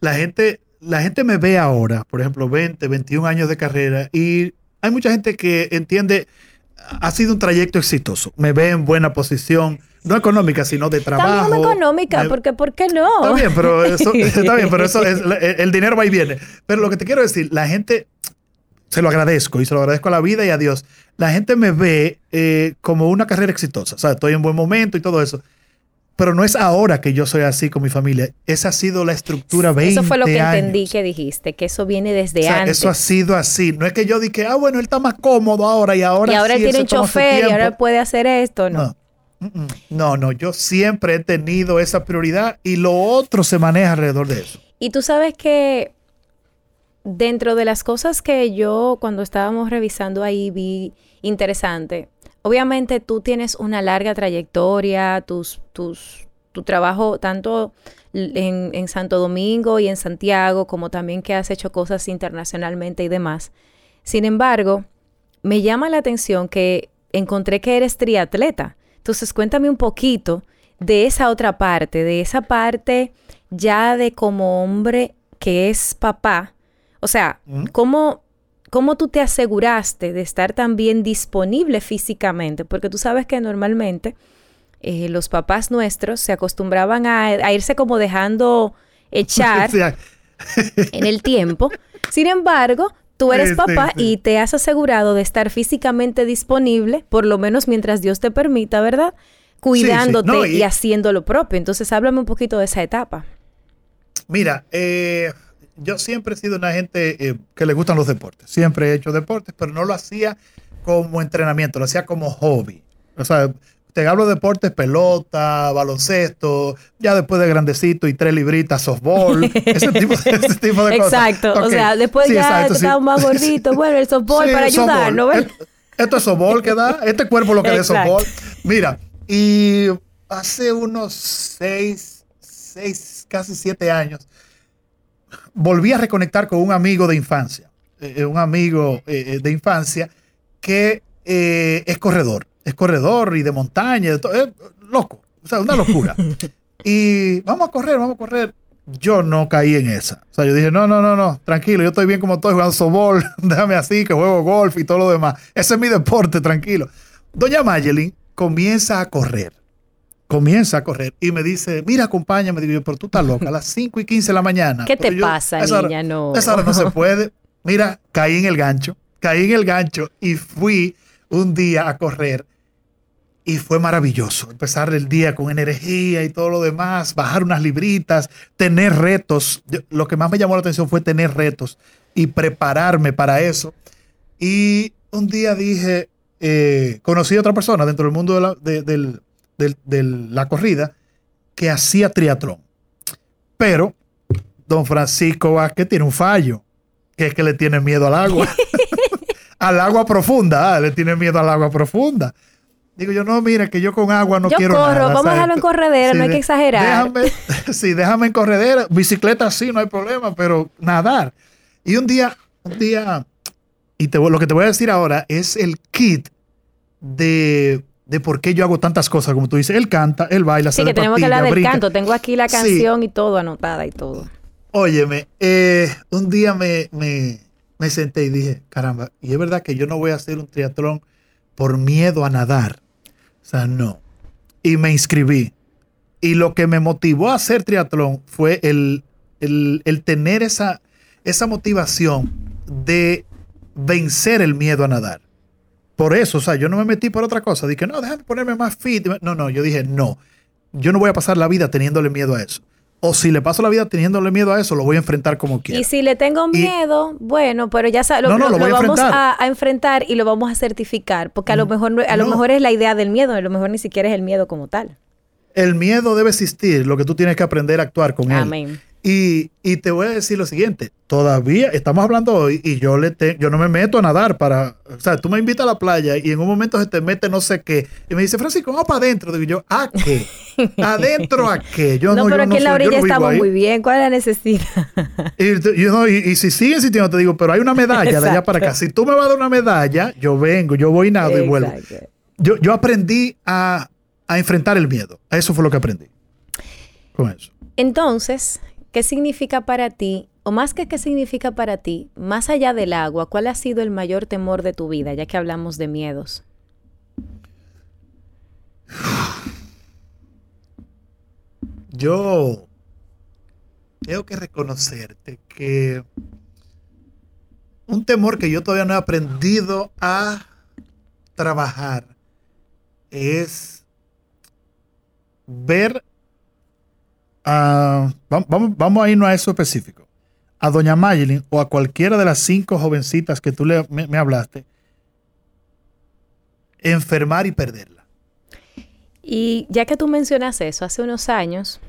Speaker 3: la, gente, la gente me ve ahora, por ejemplo, 20, 21 años de carrera, y hay mucha gente que entiende, ha sido un trayecto exitoso. Me ve en buena posición, no económica, sino de trabajo.
Speaker 2: También económica,
Speaker 3: Me-
Speaker 2: porque ¿por qué no?
Speaker 3: Está bien, pero eso, [LAUGHS] está bien, pero eso es, el, dinero va y viene. Pero lo que te quiero decir, la gente, se lo agradezco y se lo agradezco a la vida y a Dios. La gente me ve eh, como una carrera exitosa. O sea, estoy en buen momento y todo eso. Pero no es ahora que yo soy así con mi familia. Esa ha sido la estructura 20
Speaker 2: Eso fue lo que entendí que dijiste, que eso viene desde
Speaker 3: O sea,
Speaker 2: antes.
Speaker 3: eso ha sido así. No es que yo dije, ah, bueno, él está más cómodo ahora y ahora
Speaker 2: y ahora
Speaker 3: sí,
Speaker 2: él tiene un chofer y ahora puede hacer esto, ¿no?
Speaker 3: No. No, no, yo siempre he tenido esa prioridad y lo otro se maneja alrededor de eso.
Speaker 2: Y tú sabes que dentro de las cosas que yo cuando estábamos revisando ahí vi interesante, obviamente tú tienes una larga trayectoria, tus, tus, tu trabajo tanto en, en Santo Domingo y en Santiago, como también que has hecho cosas internacionalmente y demás. Sin embargo, me llama la atención que encontré que eres triatleta. Entonces, cuéntame un poquito de esa otra parte, de esa parte ya de como hombre que es papá. O sea. ¿cómo, ¿cómo tú te aseguraste de estar también disponible físicamente? Porque tú sabes que normalmente eh, los papás nuestros se acostumbraban a, a irse como dejando echar [LAUGHS] en el tiempo. Sin embargo, tú eres
Speaker 3: Sí, sí,
Speaker 2: papá
Speaker 3: sí.
Speaker 2: y te has asegurado de estar físicamente disponible, por lo menos mientras Dios te permita, ¿verdad? Cuidándote
Speaker 3: No,
Speaker 2: y...
Speaker 3: y-
Speaker 2: haciendo lo propio. Entonces, háblame un poquito de esa etapa.
Speaker 3: Mira, eh, yo siempre he sido una gente eh, que le gustan los deportes. Siempre he hecho deportes, pero no lo hacía como entrenamiento, lo hacía como hobby. O sea, te hablo de deportes, pelota, baloncesto, ya después de grandecito y tres libritas, softball, [LAUGHS] ese tipo, ese tipo de cosas.
Speaker 2: Exacto. O
Speaker 3: Ok.
Speaker 2: sea, después
Speaker 3: Sí,
Speaker 2: ya
Speaker 3: exacto, sí.
Speaker 2: más gorditos. [LAUGHS] Bueno, el softball
Speaker 3: Sí,
Speaker 2: para ayudar,
Speaker 3: softball.
Speaker 2: ¿no ves?
Speaker 3: Esto es sobol que da, este cuerpo lo que da sobol. Mira, y hace unos seis, seis, casi siete años, volví a reconectar con un amigo de infancia, eh, eh, un amigo eh, de infancia que es corredor, es corredor y de montaña, loco, o sea, una locura. [LAUGHS] y vamos a correr, vamos a correr. Yo no caí en esa. O sea, yo dije, no, no, no, no, tranquilo, yo estoy bien como estoy jugando softball, [LAUGHS] déjame así, que juego golf y todo lo demás. Ese es mi deporte, tranquilo. Doña Mayelin comienza a correr comienza a correr y me dice, mira, acompáñame. Digo yo, pero tú estás loca, a las 5 y 15 de la mañana.
Speaker 2: ¿Qué te pasa, niña? no.
Speaker 3: Esa hora no se puede. Mira, caí en el gancho, caí en el gancho y fui un día a correr y fue maravilloso. Empezar el día con energía y todo lo demás, bajar unas libritas, tener retos. lo que más me llamó la atención fue tener retos y prepararme para eso. Y un día dije, eh, conocí a otra persona dentro del mundo del, de, la corrida que hacía triatlón. Pero don Francisco Vázquez tiene un fallo, que es que le tiene miedo al agua. [LAUGHS] al agua profunda, ah, le tiene miedo al agua profunda. Digo yo, no, mira, que yo con agua no quiero
Speaker 2: corro, Vamos a dejarlo en corredera, no hay que exagerar.
Speaker 3: Déjame, [LAUGHS] sí, déjame en corredera. Bicicleta sí, no hay problema, pero nadar. Y un día, un día, y te, lo que te voy a decir ahora es el kit de de por qué yo hago tantas cosas, como tú dices. Él canta, él baila,
Speaker 2: sí, que tenemos que hablar del canto. Tengo aquí la canción y todo anotada y todo.
Speaker 3: Óyeme, eh, un día me, me, me, senté y dije, caramba, y es verdad que yo no voy a hacer un triatlón por miedo a nadar. O sea, no. Y me inscribí. Y lo que me motivó a hacer triatlón fue el, el, el tener esa, esa motivación de vencer el miedo a nadar. Por eso, o sea, yo no me metí por otra cosa. Dije, no, déjame ponerme más fit. No, no, yo dije, no. Yo no voy a pasar la vida teniéndole miedo a eso. O si le paso la vida teniéndole miedo a eso, lo voy a enfrentar como quiera.
Speaker 2: Y si le tengo miedo, bueno, pero ya sabes, lo, vamos a, enfrentar y lo vamos a certificar. Porque a lo mm, mejor, a lo mejor es la idea del miedo, a lo mejor ni siquiera es el miedo como tal.
Speaker 3: El miedo debe existir, lo que tú tienes que aprender a actuar con él. Amén. Y, te voy a decir lo siguiente, todavía estamos hablando hoy y yo le yo no me meto a nadar para, o sea, tú me invitas a la playa y en un momento se te mete no sé qué y me dice, Francisco, vamos para adentro. Digo yo, ¿a qué? ¿Adentro a qué?
Speaker 2: Yo no, pero aquí en la orilla estamos muy bien, ¿cuál es la necesidad?
Speaker 3: y, si siguen insistiendo, te digo, pero hay una medalla de allá para acá. Si tú me vas a dar una medalla, yo vengo, yo voy nado y vuelvo. Yo, yo aprendí a, a enfrentar el miedo. Eso fue lo que aprendí. Con eso.
Speaker 2: Entonces, ¿Qué significa para ti, o más que qué significa para ti, más allá del agua, cuál ha sido el mayor temor de tu vida, ya que hablamos de miedos?
Speaker 3: Yo tengo que reconocerte que un temor que yo todavía no he aprendido a trabajar es ver vamos, vamos a irnos a eso específico. A doña Mayelin o a cualquiera de las cinco jovencitas que tú le, me, hablaste, enfermar y perderla.
Speaker 2: Y ya que tú mencionas eso, hace unos años,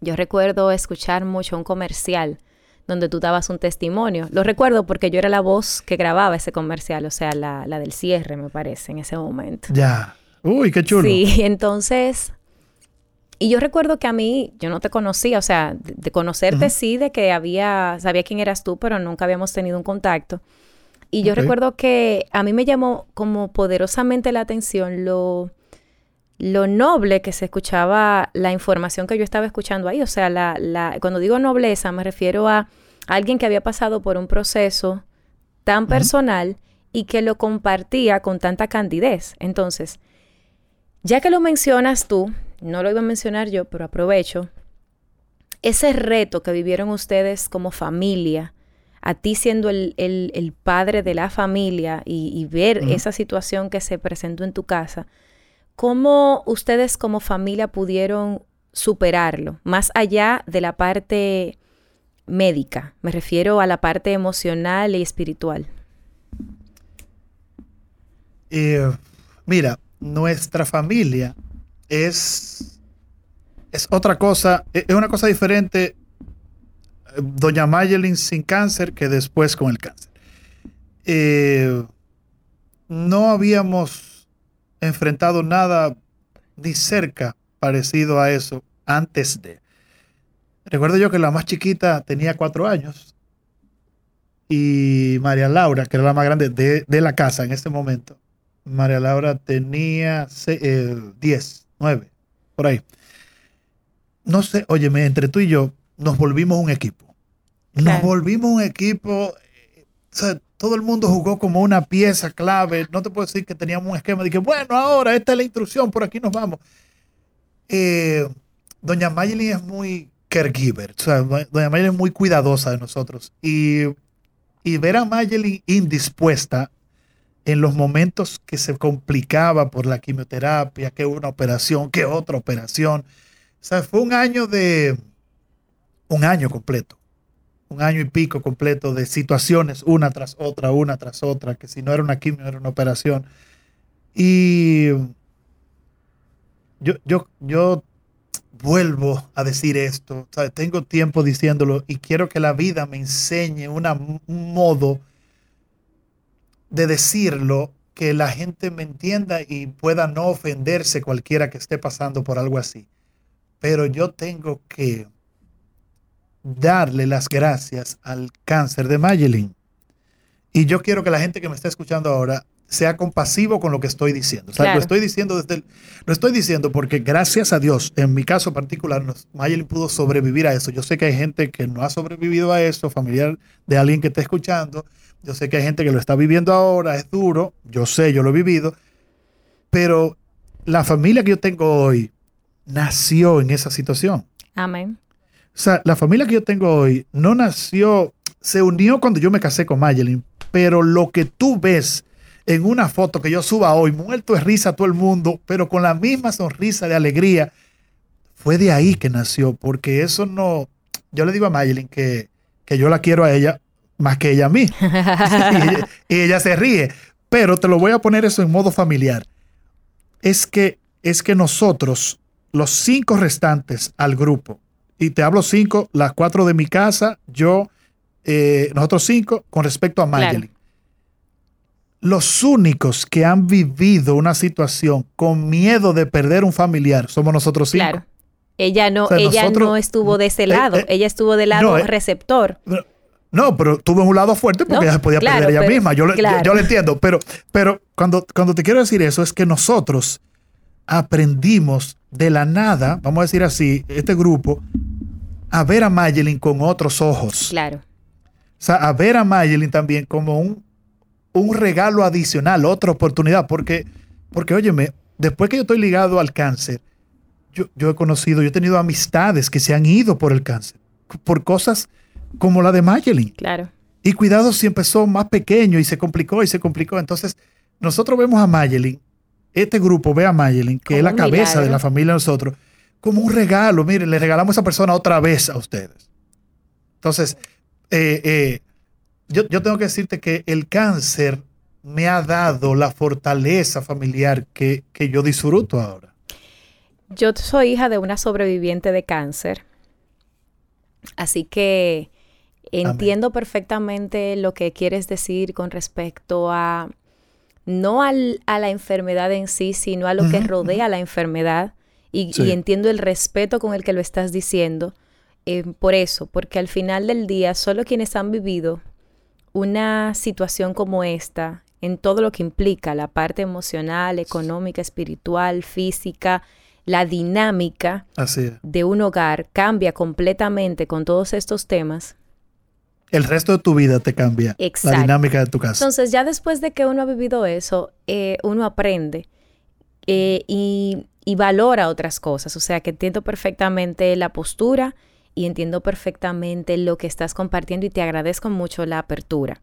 Speaker 2: yo recuerdo escuchar mucho un comercial donde tú dabas un testimonio. Lo recuerdo porque yo era la voz que grababa ese comercial, o sea, la, la del cierre, me parece, en ese momento.
Speaker 3: Ya. Uy, qué chulo.
Speaker 2: Sí, [LAUGHS] entonces y yo recuerdo que a mí, yo no te conocía, o sea, de, conocerte sí, de que había, sabía quién eras tú, pero nunca habíamos tenido un contacto. Y yo recuerdo que a mí me llamó como poderosamente la atención lo, lo noble que se escuchaba la información que yo estaba escuchando ahí. O sea, la, la, cuando digo nobleza me refiero a alguien que había pasado por un proceso tan personal y que lo compartía con tanta candidez. Entonces, ya que lo mencionas tú, no lo iba a mencionar yo, pero aprovecho, ese reto que vivieron ustedes como familia, a ti siendo el, padre de la familia y, ver esa situación que se presentó en tu casa, ¿cómo ustedes como familia pudieron superarlo? Más allá de la parte médica, me refiero a la parte emocional y espiritual.
Speaker 3: Eh, mira, nuestra familia es, es otra cosa, e, es una cosa diferente. Doña Mayelin sin cáncer que después con el cáncer. Eh, no habíamos enfrentado nada ni cerca parecido a eso antes de. Recuerdo yo que la más chiquita tenía cuatro años y María Laura, que era la más grande de, la casa en ese momento, María Laura tenía 10, 9, eh, por ahí. No sé, óyeme, entre tú y yo nos volvimos un equipo. Nos volvimos un equipo. Eh, o sea, todo el mundo jugó como una pieza clave. No te puedo decir que teníamos un esquema de que, bueno, ahora esta es la instrucción, por aquí nos vamos. Eh, doña Mayelin es muy caregiver. O sea, doña Mayelin es muy cuidadosa de nosotros. Y, y ver a Mayelin indispuesta en los momentos que se complicaba por la quimioterapia, que una operación, que otra operación. O sea, fue un año de, un año completo, un año y pico completo de situaciones, una tras otra, una tras otra, que si no era una quimio, era una operación. Y yo, yo, yo vuelvo a decir esto, tengo tiempo diciéndolo y quiero que la vida me enseñe un modo de decirlo que la gente me entienda y pueda no ofenderse cualquiera que esté pasando por algo así. Pero yo tengo que darle las gracias al cáncer de Mayelin. Y yo quiero que la gente que me está escuchando ahora sea compasivo con lo que estoy diciendo. lo estoy diciendo desde lo estoy diciendo porque gracias a Dios, en mi caso particular, Mayelin pudo sobrevivir a eso. Yo sé que hay gente que no ha sobrevivido a eso, familiar de alguien que está escuchando. Yo sé que hay gente que lo está viviendo ahora, es duro, yo sé, yo lo he vivido, pero la familia que yo tengo hoy nació en esa situación.
Speaker 2: Amén.
Speaker 3: O sea, la familia que yo tengo hoy no nació, se unió cuando yo me casé con Mayelin, pero lo que tú ves en una foto que yo suba hoy, muerto de risa todo el mundo, pero con la misma sonrisa de alegría, fue de ahí que nació, porque eso no, yo le digo a Mayelin que, que yo la quiero a ella más que ella a mí. [LAUGHS] y, ella se ríe, pero te lo voy a poner eso en modo familiar. Es que, es que nosotros, los cinco restantes al grupo, y te hablo cinco, las cuatro de mi casa, yo, eh, nosotros cinco, con respecto a Mayelin. Los únicos que han vivido una situación con miedo de perder un familiar somos nosotros cinco. Claro.
Speaker 2: Ella no, ella no estuvo de ese eh, lado, eh, ella estuvo del lado receptor.
Speaker 3: No, pero tuvo un lado fuerte porque ella se podía perder ella misma. Yo, yo, lo entiendo. Pero, pero cuando, cuando te quiero decir eso es que nosotros aprendimos de la nada, vamos a decir así, este grupo, a ver a Mayelin con otros ojos.
Speaker 2: Claro. O
Speaker 3: sea, a ver a Mayelin también como un, un regalo adicional, otra oportunidad. Porque, porque, óyeme, después que yo estoy ligado al cáncer, yo, yo he conocido, yo he tenido amistades que se han ido por el cáncer, por cosas como la de Mayelin.
Speaker 2: Claro.
Speaker 3: Y cuidado si empezó más pequeño y se complicó y se complicó. Entonces, nosotros vemos a Mayelin, este grupo ve a Mayelin, que es la cabeza de la familia de nosotros, como un regalo. Miren, le regalamos a esa persona otra vez a ustedes. Entonces, eh, eh, yo, tengo que decirte que el cáncer me ha dado la fortaleza familiar que, que yo disfruto ahora.
Speaker 2: Yo soy hija de una sobreviviente de cáncer. Así que entiendo perfectamente lo que quieres decir con respecto a no a la enfermedad en sí, sino a lo que rodea la enfermedad y, entiendo el respeto con el que lo estás diciendo. Eh, por eso, porque al final del día, solo quienes han vivido una situación como esta, en todo lo que implica la parte emocional, económica, espiritual, física, la dinámica de un hogar cambia completamente con todos estos temas.
Speaker 3: El resto de tu vida te cambia la dinámica de tu casa.
Speaker 2: Entonces, ya después de que uno ha vivido eso, eh, uno aprende eh, y, valora otras cosas. O sea, que entiendo perfectamente la postura y entiendo perfectamente lo que estás compartiendo y te agradezco mucho la apertura.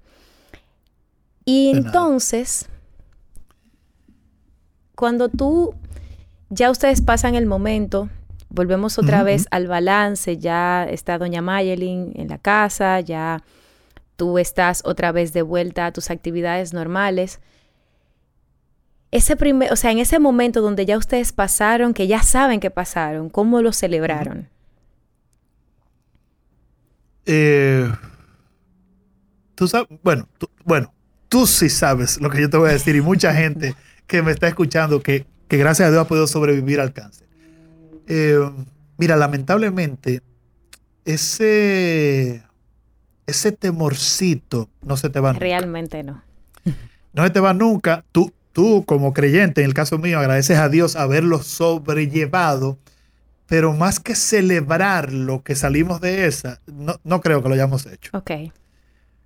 Speaker 2: Y entonces, cuando tú, ya ustedes pasan el momento, volvemos otra vez al balance, ya está doña Mayelin en la casa, ya tú estás otra vez de vuelta a tus actividades normales ese primer, o sea, en ese momento donde ya ustedes pasaron, que ya saben que pasaron, ¿cómo lo celebraron?
Speaker 3: Eh, tú sabes, bueno, bueno, tú sí sabes lo que yo te voy a decir y mucha gente que me está escuchando que, que gracias a Dios ha podido sobrevivir al cáncer. Eh, mira, lamentablemente, ese, ese temorcito no se te va
Speaker 2: nunca. Realmente no.
Speaker 3: No se te va nunca. Tú, tú, como creyente, en el caso mío, agradeces a Dios haberlo sobrellevado, pero más que celebrar lo que salimos de esa, no, no creo que lo hayamos hecho.
Speaker 2: Ok.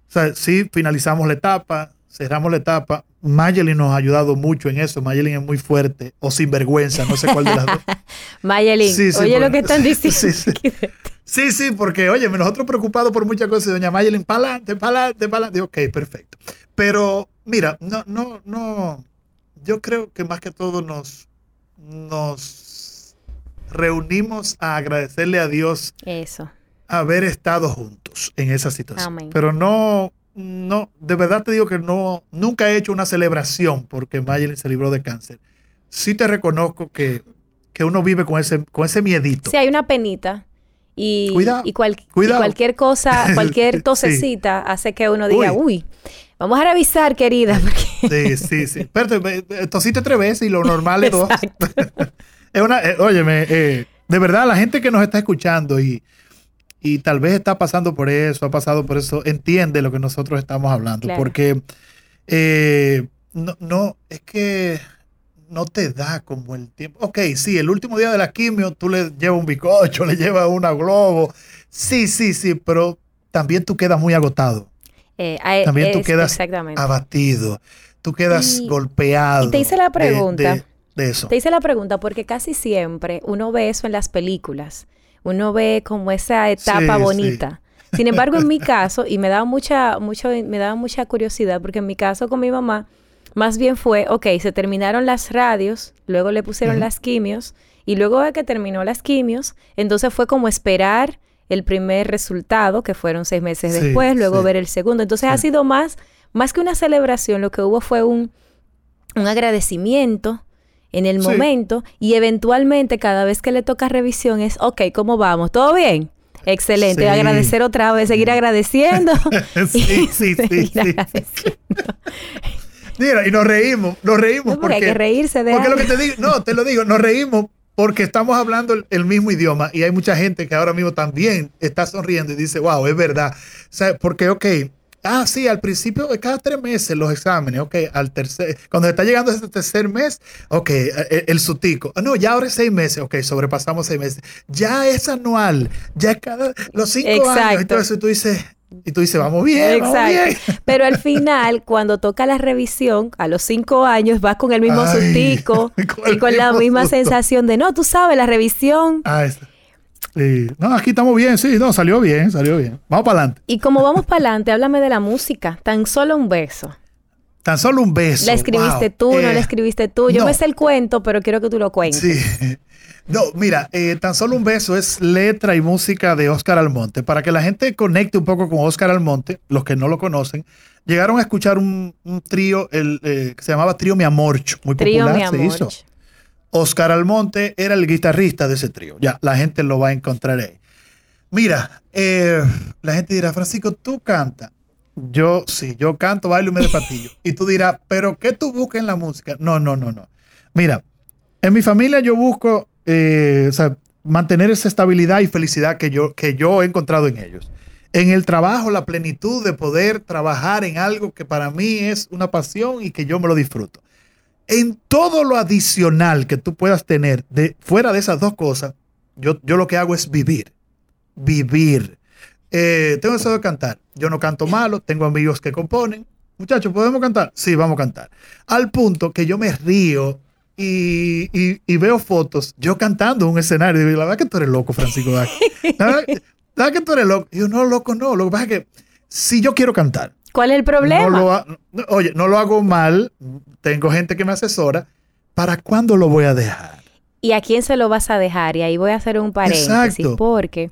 Speaker 3: O sea, sí, finalizamos la etapa, cerramos la etapa. Mayelin nos ha ayudado mucho en eso. Mayelin es muy fuerte o sinvergüenza, no sé cuál de las dos. [LAUGHS]
Speaker 2: Mayelin, oye lo que están diciendo. [LAUGHS]
Speaker 3: Sí, sí. porque, oye, nosotros preocupados por muchas cosas, doña Mayelin, para adelante, para adelante, para adelante. Ok, perfecto. Pero, mira, no, no, no. Yo creo que más que todo nos, nos reunimos a agradecerle a Dios.
Speaker 2: Eso.
Speaker 3: Haber estado juntos en esa situación. Pero no no, de verdad te digo que no, nunca he hecho una celebración porque Mayelin se libró de cáncer. Sí te reconozco que, uno vive con ese, con ese miedito.
Speaker 2: Sí, hay una penita. Y, y, cualquier cosa, [LAUGHS] cualquier tosecita hace que uno diga, uy, vamos a revisar, querida.
Speaker 3: Sí, sí, sí. Pero tosiste tres veces y lo normal es dos. [LAUGHS] [LAUGHS] es una, eh, óyeme, eh, de verdad, la gente que nos está escuchando y, y tal vez está pasando por eso, ha pasado por eso, entiende lo que nosotros estamos hablando. Porque eh, no, no, es que no te da como el tiempo. Ok, sí, el último día de la quimio tú le llevas un bicocho, [LAUGHS] le llevas una globo. Sí, sí, sí, pero también tú quedas muy agotado. Eh, también tú quedas abatido. Tú quedas golpeado.
Speaker 2: Y te hice la pregunta. de eso. Te hice la pregunta porque casi siempre uno ve eso en las películas uno ve como esa etapa bonita. Sin embargo, en mi [LAUGHS] caso, y me daba mucha, mucho, me daba mucha curiosidad, porque en mi caso con mi mamá, más bien fue, ok, se terminaron las radios, luego le pusieron las quimios, y luego de que terminó las quimios, entonces fue como esperar el primer resultado, que fueron seis meses después, luego ver el segundo. Entonces ha sido más, más que una celebración, lo que hubo fue un, un agradecimiento en el momento y eventualmente cada vez que le toca revisión es, ok, ¿cómo vamos? ¿Todo bien? Excelente. Agradecer otra vez, seguir agradeciendo. [LAUGHS]
Speaker 3: sí, sí, sí, Mira, y nos reímos, nos reímos porque,
Speaker 2: hay que reírse de
Speaker 3: Porque lo que te digo, no, te lo digo, nos reímos porque estamos hablando el, mismo idioma y hay mucha gente que ahora mismo también está sonriendo y dice, wow, es verdad. O sea, porque, ok, Ah, sí, al principio de cada tres meses los exámenes, ok, al tercer, cuando está llegando ese tercer mes, ok, e, e, el, sutico. Ah, no, ya ahora es seis meses, ok, sobrepasamos seis meses. Ya es anual, ya cada, los cinco Exacto. años. Entonces tú dices, y tú dices, vamos bien. Exacto.
Speaker 2: Pero al final, [LAUGHS] cuando toca la revisión, a los cinco años, vas con el mismo sutico [LAUGHS] y con la misma sensación de, no, tú sabes, la revisión.
Speaker 3: Ah. Sí. No, aquí estamos bien, sí, no, salió bien, salió bien. Vamos para adelante.
Speaker 2: Y como vamos para adelante, háblame de la música. Tan solo un beso.
Speaker 3: Tan solo un beso.
Speaker 2: ¿La escribiste tú? ¿No la eh, escribiste tú? Yo me sé el cuento, pero quiero que tú lo cuentes.
Speaker 3: Sí. [LAUGHS] No, mira, eh, tan solo un beso es letra y música de Oscar Almonte. Para que la gente conecte un poco con Oscar Almonte, los que no lo conocen, llegaron a escuchar un, trío el, eh, que se llamaba Trío Mi Amorcho, muy trío popular, se hizo. Oscar Almonte era el guitarrista de ese trío. Ya, la gente lo va a encontrar ahí. Mira, eh, la gente dirá, Francisco, tú canta. Yo sí, yo canto, bailo y me de patillo. [LAUGHS] Y tú dirás, ¿pero qué tú buscas en la música? No, no, no, no. Mira, en mi familia yo busco eh, mantener esa estabilidad y felicidad que yo, que yo he encontrado en ellos. En el trabajo, la plenitud de poder trabajar en algo que para mí es una pasión y que yo me lo disfruto en todo lo adicional que tú puedas tener de, fuera de esas dos cosas, yo, yo lo que hago es vivir. Vivir. Eh, tengo deseo de cantar. Yo no canto malo, tengo amigos que componen. Muchachos, ¿podemos cantar? Sí, vamos a cantar. Al punto que yo me río y, veo fotos, yo cantando en un escenario. Y digo, la verdad que tú eres loco, Francisco. La verdad, que tú eres loco. Y yo, no, loco, no. Lo que pasa es que si yo quiero cantar,
Speaker 2: ¿Cuál es el problema?
Speaker 3: oye, no lo hago mal, tengo gente que me asesora. ¿Para cuándo lo voy a dejar?
Speaker 2: ¿Y a quién se lo vas a dejar? Y ahí voy a hacer un paréntesis. Porque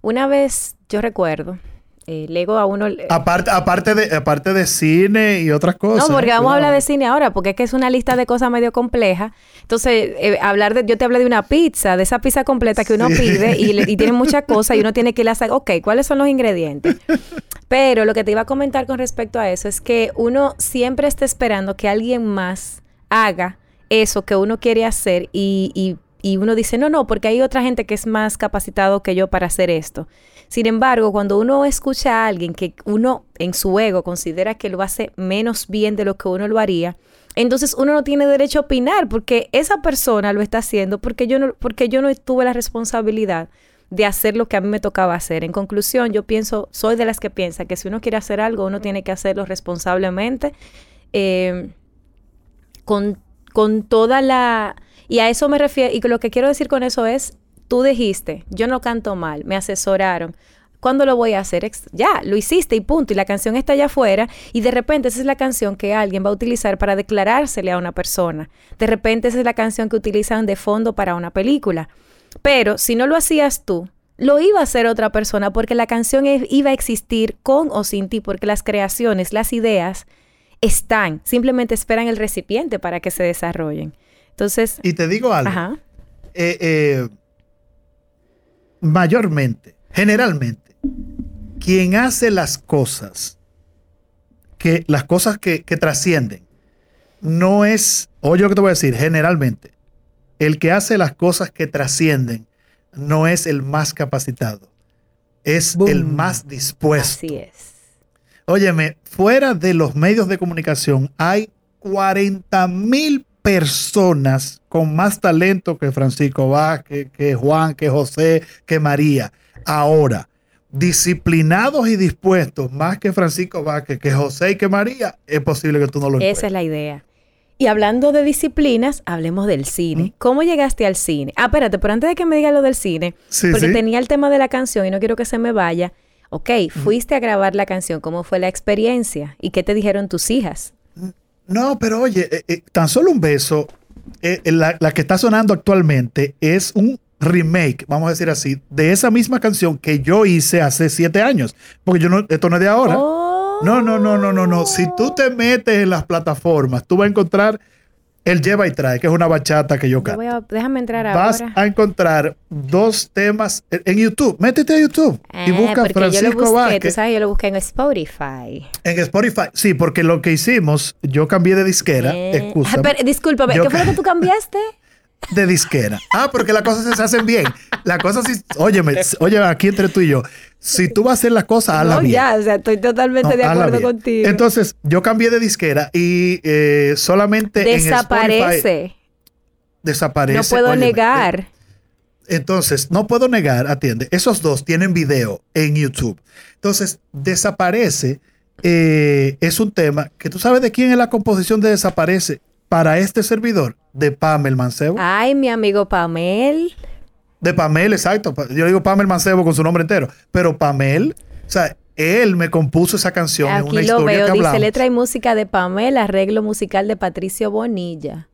Speaker 2: una vez yo recuerdo, eh, Lego a uno...
Speaker 3: Aparte, aparte, de, aparte de cine y otras cosas.
Speaker 2: No, porque vamos a hablar de cine ahora, porque es que es una lista de cosas medio compleja. Entonces, eh, hablar de... Yo te hablé de una pizza, de esa pizza completa que uno pide y, y tiene muchas cosas y uno tiene que ir a... Ok, ¿cuáles son los ingredientes? Pero lo que te iba a comentar con respecto a eso es que uno siempre está esperando que alguien más haga eso que uno quiere hacer y, y, y uno dice, no, no, porque hay otra gente que es más capacitado que yo para hacer esto. Sin embargo, cuando uno escucha a alguien que uno en su ego considera que lo hace menos bien de lo que uno lo haría, entonces uno no tiene derecho a opinar porque esa persona lo está haciendo porque yo no, porque yo no tuve la responsabilidad de hacer lo que a mí me tocaba hacer. En conclusión, yo pienso, soy de las que piensa que si uno quiere hacer algo, uno tiene que hacerlo responsablemente, eh, con, con toda la... Y a eso me refiero, y lo que quiero decir con eso es, tú dijiste, yo no canto mal, me asesoraron. ¿Cuándo lo voy a hacer? Ya, lo hiciste y punto. Y la canción está allá afuera y de repente esa es la canción que alguien va a utilizar para declarársele a una persona. De repente esa es la canción que utilizan de fondo para una película. Pero si no lo hacías tú, lo iba a hacer otra persona porque la canción e, iba a existir con o sin ti, porque las creaciones, las ideas están, simplemente esperan el recipiente para que se desarrollen. Entonces...
Speaker 3: Y te digo algo. Eh, eh, mayormente, generalmente, quien hace las cosas, que las cosas que, que trascienden, no es, oye lo que te voy a decir, generalmente, el que hace las cosas que trascienden no es el más capacitado, es el más dispuesto.
Speaker 2: Así es.
Speaker 3: Óyeme, fuera de los medios de comunicación hay 40 mil personas con más talento que Francisco Vázquez, que Juan, que José, que María. Ahora, disciplinados y dispuestos más que Francisco Vázquez, que José y que María, es posible que tú no lo
Speaker 2: Esa es la idea. Y hablando de disciplinas, hablemos del cine. ¿Cómo llegaste al cine? Ah, espérate, pero antes de que me digas lo del cine, porque tenía el tema de la canción y no quiero que se me vaya. Ok, fuiste a grabar la canción, ¿cómo fue la experiencia? ¿Y qué te dijeron tus hijas?
Speaker 3: No, pero oye, eh, eh, tan solo un beso, eh, la, que está sonando actualmente es un remake, vamos a decir así, de esa misma canción que yo hice hace siete años. Porque yo no, esto no es de ahora. No, no, no, no, no, no. Si tú te metes en las plataformas, tú vas a encontrar el Lleva y Trae, que es una bachata que yo canto.
Speaker 2: déjame entrar ahora.
Speaker 3: Vas a encontrar dos temas en YouTube. Métete a YouTube y ah, busca Francisco yo lo busqué,
Speaker 2: Tú sabes, yo lo busqué en Spotify.
Speaker 3: En Spotify, sí, porque lo que hicimos, yo cambié de disquera. Eh. [LAUGHS]
Speaker 2: Discúlpame, ¿qué fue lo que tú [LAUGHS] cambiaste?
Speaker 3: De disquera. Ah, porque las cosas se hacen bien. La cosa sí, óyeme, oye, aquí entre tú y yo, si tú vas a hacer las cosas, hazla no, bien.
Speaker 2: ya, o sea, estoy totalmente de acuerdo contigo.
Speaker 3: Entonces, yo cambié de disquera y eh, solamente
Speaker 2: desaparece.
Speaker 3: desaparece.
Speaker 2: No puedo negar.
Speaker 3: Entonces, no puedo negar, atiende, esos dos tienen video en YouTube. Entonces, desaparece eh, es un tema que tú sabes de quién es la composición de desaparece para este servidor de Pamel Mancebo.
Speaker 2: Ay, mi amigo Pamel.
Speaker 3: De Pamel, exacto. Yo digo Pamel Mancebo con su nombre entero. Pero Pamel, o sea, él me compuso esa canción
Speaker 2: Aquí en una lo veo, dice letra y música de Pamel, arreglo musical de Patricio Bonilla.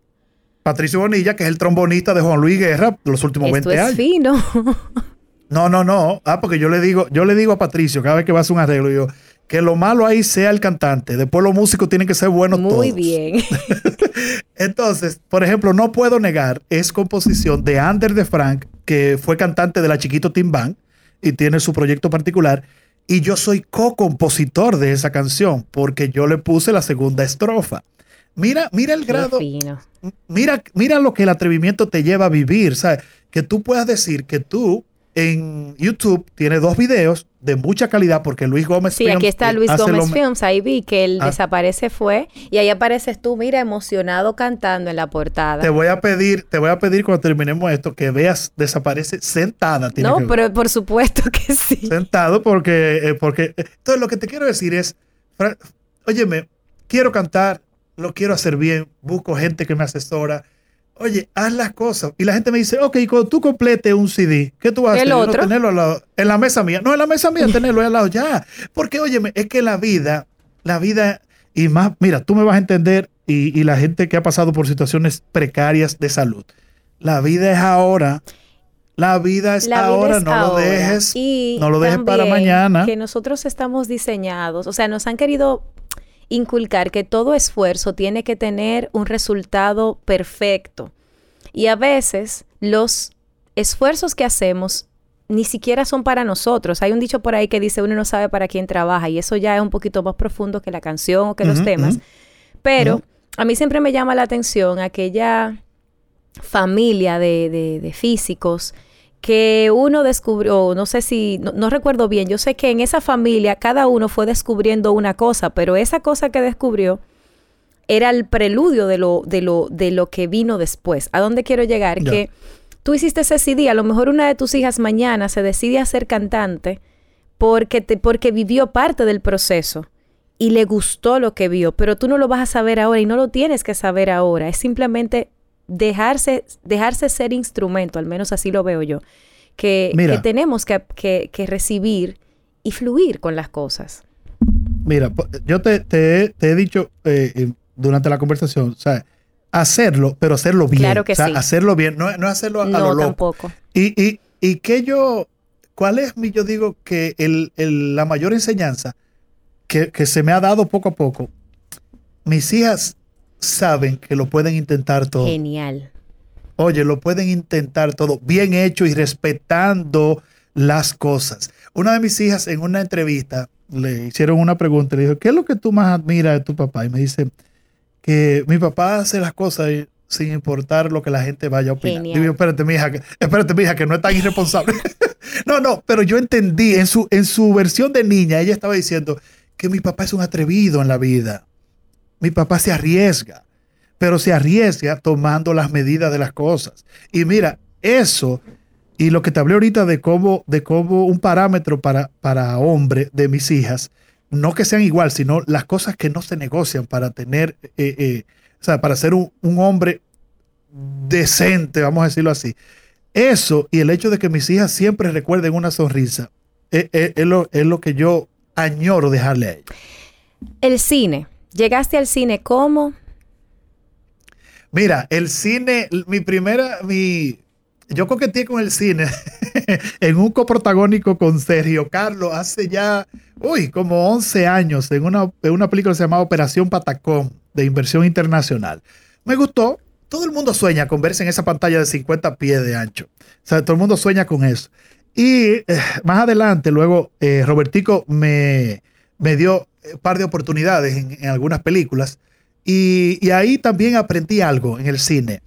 Speaker 3: Patricio Bonilla, que es el trombonista de Juan Luis Guerra los últimos Esto 20 es
Speaker 2: fino.
Speaker 3: no, no, no. Ah, porque yo le digo, yo le digo a Patricio cada vez que va a hacer un arreglo, yo, que lo malo ahí sea el cantante. Después los músicos tienen que ser buenos
Speaker 2: Muy
Speaker 3: todos.
Speaker 2: Muy bien. [LAUGHS]
Speaker 3: Entonces, por ejemplo, no puedo negar, es composición de Ander de Frank, que fue cantante de la Chiquito Tim Band y tiene su proyecto particular. Y yo soy co-compositor de esa canción porque yo le puse la segunda estrofa. Mira, mira el grado. Mira, mira lo que el atrevimiento te lleva a vivir. ¿sabes? Que tú puedas decir que tú en YouTube tiene dos videos de mucha calidad porque Luis Gómez
Speaker 2: Sí, aquí está Luis Gómez Films. Ahí vi que el ah. desaparece fue y ahí apareces tú, mira, emocionado cantando en la portada.
Speaker 3: Te voy a pedir, te voy a pedir cuando terminemos esto que veas desaparece sentada.
Speaker 2: no, pero por supuesto que sí.
Speaker 3: Sentado porque, eh, porque eh, entonces lo que te quiero decir es, óyeme, quiero cantar, lo quiero hacer bien, busco gente que me asesora Oye, haz las cosas. Y la gente me dice, ok, cuando tú completes un CD, ¿qué tú vas a hacer?
Speaker 2: Otro?
Speaker 3: tenerlo al lado, en la mesa mía. No, en la mesa mía, [LAUGHS] tenerlo al lado ya. Porque, óyeme, es que la vida, la vida, y más, mira, tú me vas a entender, y, la gente que ha pasado por situaciones precarias de salud. La vida es ahora. La vida es ahora, no lo dejes, no lo dejes para mañana.
Speaker 2: Que nosotros estamos diseñados, o sea, nos han querido inculcar que todo esfuerzo tiene que tener un resultado perfecto. Y a veces los esfuerzos que hacemos ni siquiera son para nosotros. Hay un dicho por ahí que dice uno no sabe para quién trabaja y eso ya es un poquito más profundo que la canción o que los temas. Pero a mí siempre me llama la atención aquella familia de, de, físicos que uno descubrió, no sé si, no, recuerdo bien, yo sé que en esa familia cada uno fue descubriendo una cosa, pero esa cosa que descubrió era el preludio de lo, de lo, de lo que vino después. ¿A dónde quiero llegar? Que tú hiciste ese CD, a lo mejor una de tus hijas mañana se decide a ser cantante porque, te, porque vivió parte del proceso y le gustó lo que vio, pero tú no lo vas a saber ahora y no lo tienes que saber ahora, es simplemente dejarse, dejarse ser instrumento, al menos así lo veo yo, que, tenemos que, que, recibir y fluir con las cosas.
Speaker 3: Mira, yo te, te, he dicho eh, durante la conversación, o sea, hacerlo, pero hacerlo bien.
Speaker 2: Claro que
Speaker 3: o sea, hacerlo bien, no, no hacerlo a, lo loco.
Speaker 2: tampoco.
Speaker 3: Y, y, y que yo, ¿cuál es mi, yo digo, que el, el, la mayor enseñanza que, que, se me ha dado poco a poco? Mis hijas saben que lo pueden intentar todo.
Speaker 2: Genial.
Speaker 3: Oye, lo pueden intentar todo, bien hecho y respetando las cosas. Una de mis hijas en una entrevista le hicieron una pregunta, le dijo, ¿qué es lo que tú más admiras de tu papá? Y me dice, que mi papá hace las cosas sin importar lo que la gente vaya a opinar. Digo, espérate, mi hija, que, espérate, mi hija, que no es tan irresponsable. [LAUGHS] no, no, pero yo entendí, en su, en su versión de niña, ella estaba diciendo que mi papá es un atrevido en la vida. Mi papá se arriesga, pero se arriesga tomando las medidas de las cosas. Y mira, eso y lo que te hablé ahorita de cómo, de cómo un parámetro para, para hombre de mis hijas, no que sean igual, sino las cosas que no se negocian para tener, eh, eh, o sea, para ser un, hombre decente, vamos a decirlo así. Eso y el hecho de que mis hijas siempre recuerden una sonrisa, eh, es, lo, es lo que yo añoro dejarle a ellas.
Speaker 2: El cine. ¿Llegaste al cine cómo?
Speaker 3: Mira, el cine, mi primera, mi, yo coqueteé con el cine [LAUGHS] en un coprotagónico con Sergio Carlos hace ya, uy, como 11 años en una, una película que se llamaba Operación Patacón de inversión internacional. Me gustó. Todo el mundo sueña con verse en esa pantalla de 50 pies de ancho. O sea, todo el mundo sueña con eso. Y eh, más adelante, luego, eh, Robertico me, me dio par de oportunidades en, algunas películas. Y, y, ahí también aprendí algo en el cine.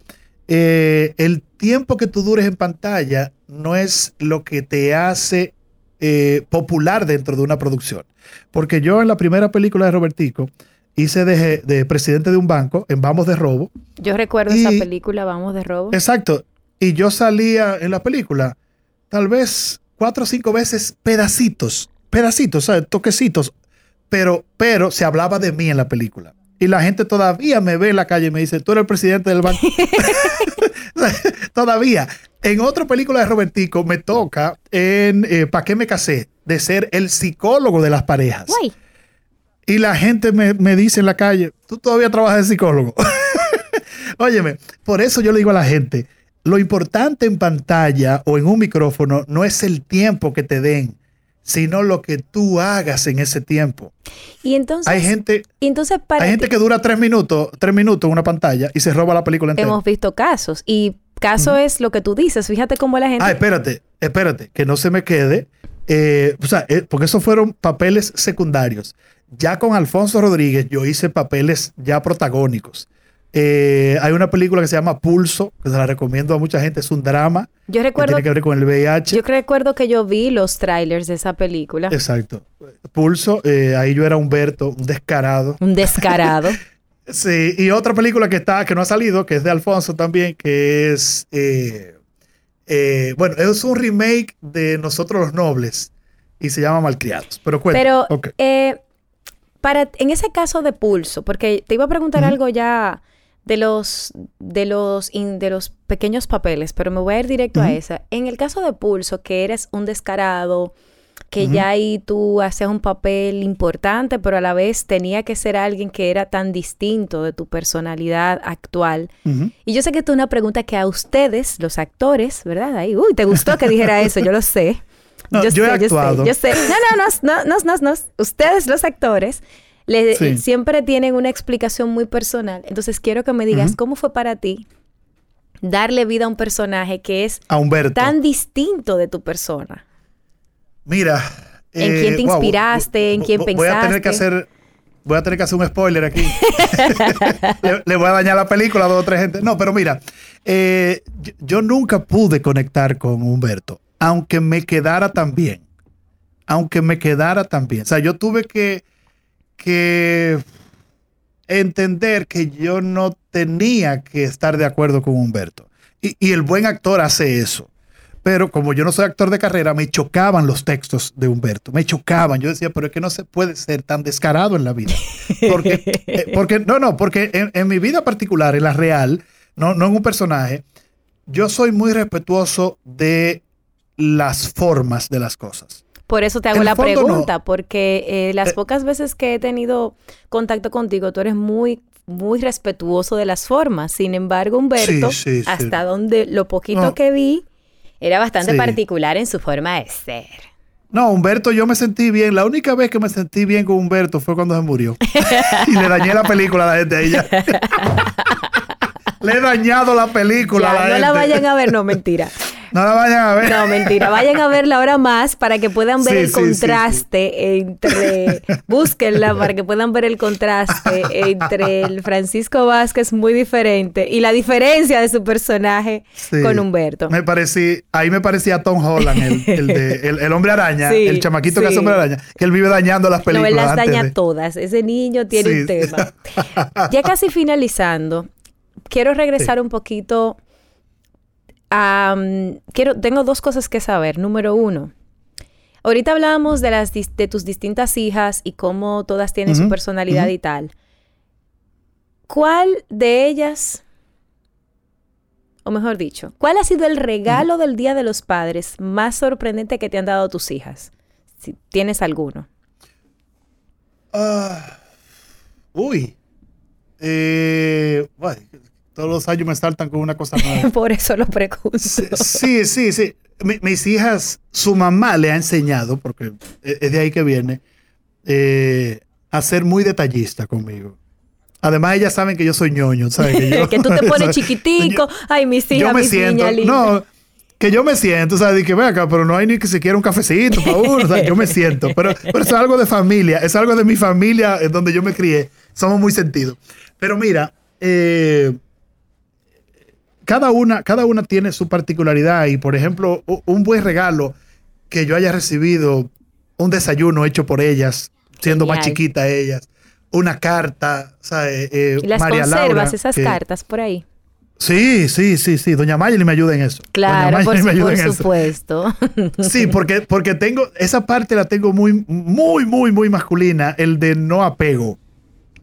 Speaker 3: Eh, el tiempo que tú dures en pantalla no es lo que te hace eh, popular dentro de una producción. Porque yo en la primera película de Robertico hice de, presidente de un banco en Vamos de Robo.
Speaker 2: Yo recuerdo esa película, Vamos de Robo.
Speaker 3: Exacto. Y yo salía en la película tal vez cuatro o cinco veces pedacitos, pedacitos, ¿sabes? Toquecitos. Pero, pero se hablaba de mí en la película y la gente todavía me ve en la calle y me dice, tú eres el presidente del banco. [LAUGHS] [LAUGHS] todavía. En otra película de Robertico me toca en eh, ¿Para qué me casé? De ser el psicólogo de las parejas. Y la gente me, me, dice en la calle, tú todavía trabajas de psicólogo. [LAUGHS] Óyeme, por eso yo le digo a la gente, lo importante en pantalla o en un micrófono no es el tiempo que te den, sino lo que tú hagas en ese tiempo.
Speaker 2: Y entonces,
Speaker 3: hay gente,
Speaker 2: entonces
Speaker 3: hay gente que dura tres minutos, tres minutos en una pantalla y se roba la película entera.
Speaker 2: Hemos visto casos y caso es lo que tú dices. Fíjate cómo la gente.
Speaker 3: Ah, espérate, espérate, que no se me quede. Eh, o sea, eh, porque esos fueron papeles secundarios. Ya con Alfonso Rodríguez yo hice papeles ya protagónicos. Eh, hay una película que se llama Pulso, que se la recomiendo a mucha gente, es un drama.
Speaker 2: Yo recuerdo.
Speaker 3: Que tiene que ver con el VIH.
Speaker 2: Yo recuerdo que yo vi los trailers de esa película.
Speaker 3: Exacto. Pulso, eh, ahí yo era Humberto, un descarado.
Speaker 2: Un descarado. [LAUGHS]
Speaker 3: sí, y otra película que está, que no ha salido, que es de Alfonso también, que es. Eh, bueno, es un remake de Nosotros los Nobles y se llama Malcriados. Pero
Speaker 2: cuéntame. Pero, para, en ese caso de Pulso, porque te iba a preguntar algo ya de los, de los, de los pequeños papeles, pero me voy a ir directo a esa. En el caso de Pulso, que eres un descarado, que ya ahí tú hacías un papel importante, pero a la vez tenía que ser alguien que era tan distinto de tu personalidad actual. Y yo sé que esto es una pregunta que a ustedes, los actores, ¿verdad? Ahí, uy, te gustó que dijera [LAUGHS] eso, yo lo sé.
Speaker 3: yo, sé, actuado.
Speaker 2: yo sé, yo sé. No, no, no, no, no, no, no. Ustedes, los actores, siempre tienen una explicación muy personal. Entonces quiero que me digas cómo fue para ti darle vida a un personaje que es
Speaker 3: A
Speaker 2: tan distinto de tu persona?
Speaker 3: Mira.
Speaker 2: ¿En quién te
Speaker 3: wow,
Speaker 2: inspiraste? ¿En quién
Speaker 3: vo- Voy a tener que
Speaker 2: pensaste?
Speaker 3: hacer. Voy a tener que hacer un spoiler aquí. [LAUGHS] le, le voy a dañar la película a dos o tres gente. No, pero mira, eh, yo, yo nunca pude conectar con Humberto, aunque me quedara tan bien. Aunque me quedara tan bien. O sea, yo tuve que, que entender que yo no tenía que estar de acuerdo con Humberto. Y, y el buen actor hace eso. Pero como yo no soy actor de carrera, me chocaban los textos de Humberto, me chocaban. Yo decía, pero es que no se puede ser tan descarado en la vida. Porque, eh, porque no, no, porque en, mi vida particular, en la real, no, no en un personaje, yo soy muy respetuoso de las formas de las cosas.
Speaker 2: Por eso te hago
Speaker 3: En
Speaker 2: la
Speaker 3: no.
Speaker 2: pregunta, porque eh, las
Speaker 3: Eh.
Speaker 2: pocas veces que he tenido contacto contigo, tú eres muy, muy respetuoso de las formas. Sin embargo, Humberto,
Speaker 3: Sí, sí, sí.
Speaker 2: hasta donde lo poquito
Speaker 3: No.
Speaker 2: que vi, era bastante particular en su forma de ser.
Speaker 3: No, Humberto, yo me sentí bien. La única vez que me sentí bien con Humberto fue cuando se murió. y le dañé la película a la gente a ella. [LAUGHS] le he dañado la película
Speaker 2: Ya,
Speaker 3: a la
Speaker 2: no
Speaker 3: gente.
Speaker 2: la vayan a ver, no, mentira.
Speaker 3: No la vayan a ver.
Speaker 2: No, mentira. Vayan a verla ahora más para que puedan ver
Speaker 3: Sí,
Speaker 2: el
Speaker 3: sí, sí,
Speaker 2: contraste entre. Búsquenla para que puedan ver el contraste entre el Francisco Vázquez muy diferente y la diferencia de su personaje con Humberto.
Speaker 3: Me parecí, ahí me parecía Tom Holland, el, el de, el, el hombre araña, el chamaquito que hace hombre araña, que él vive dañando las
Speaker 2: No,
Speaker 3: películas.
Speaker 2: él las daña
Speaker 3: de-
Speaker 2: todas. Ese niño tiene un tema. Ya casi finalizando, quiero regresar un poquito quiero, tengo dos cosas que saber. Número uno, ahorita hablábamos de, las, de tus distintas hijas y cómo todas tienen su personalidad y tal. ¿Cuál de ellas, o mejor dicho, cuál ha sido el regalo del Día de los Padres más sorprendente que te han dado tus hijas? Si tienes alguno.
Speaker 3: Ah, uy. Eh, bueno, todos los años me saltan con una cosa nueva. [LAUGHS]
Speaker 2: Por eso lo pregunto.
Speaker 3: Sí, sí, sí. Mi- mis hijas, su mamá le ha enseñado, porque es es de ahí que viene, eh, a ser muy detallista conmigo. Además, ellas saben que yo soy ñoño, ¿sabes? Que, yo- [LAUGHS]
Speaker 2: que tú te [LAUGHS] pones
Speaker 3: ¿sabes?
Speaker 2: chiquitico. Ay, mis hijas,
Speaker 3: yo me
Speaker 2: mis
Speaker 3: siento, no, que yo me siento, ¿sabes? Y que ve acá, pero no hay ni que siquiera un cafecito para uno, o sea, yo me siento, pero, pero es algo de familia, es algo de mi familia en donde yo me crié, somos muy sentidos. Pero mira, eh, cada, una, cada una tiene su particularidad y, por ejemplo, un buen regalo que yo haya recibido, un desayuno hecho por ellas, siendo más
Speaker 2: Genial.
Speaker 3: chiquitas ellas, una carta, ¿sabes? Eh,
Speaker 2: Y las
Speaker 3: María
Speaker 2: conservas,
Speaker 3: Laura,
Speaker 2: esas
Speaker 3: que-
Speaker 2: cartas por ahí.
Speaker 3: Sí, sí, sí, sí. Doña Mayeli me ayuda en eso.
Speaker 2: Claro,
Speaker 3: Doña
Speaker 2: por,
Speaker 3: Mayeli
Speaker 2: su-
Speaker 3: me ayuda
Speaker 2: por
Speaker 3: en eso.
Speaker 2: supuesto. [LAUGHS]
Speaker 3: Sí, porque, porque tengo, esa parte la tengo muy, muy, muy, muy masculina, el de no apego.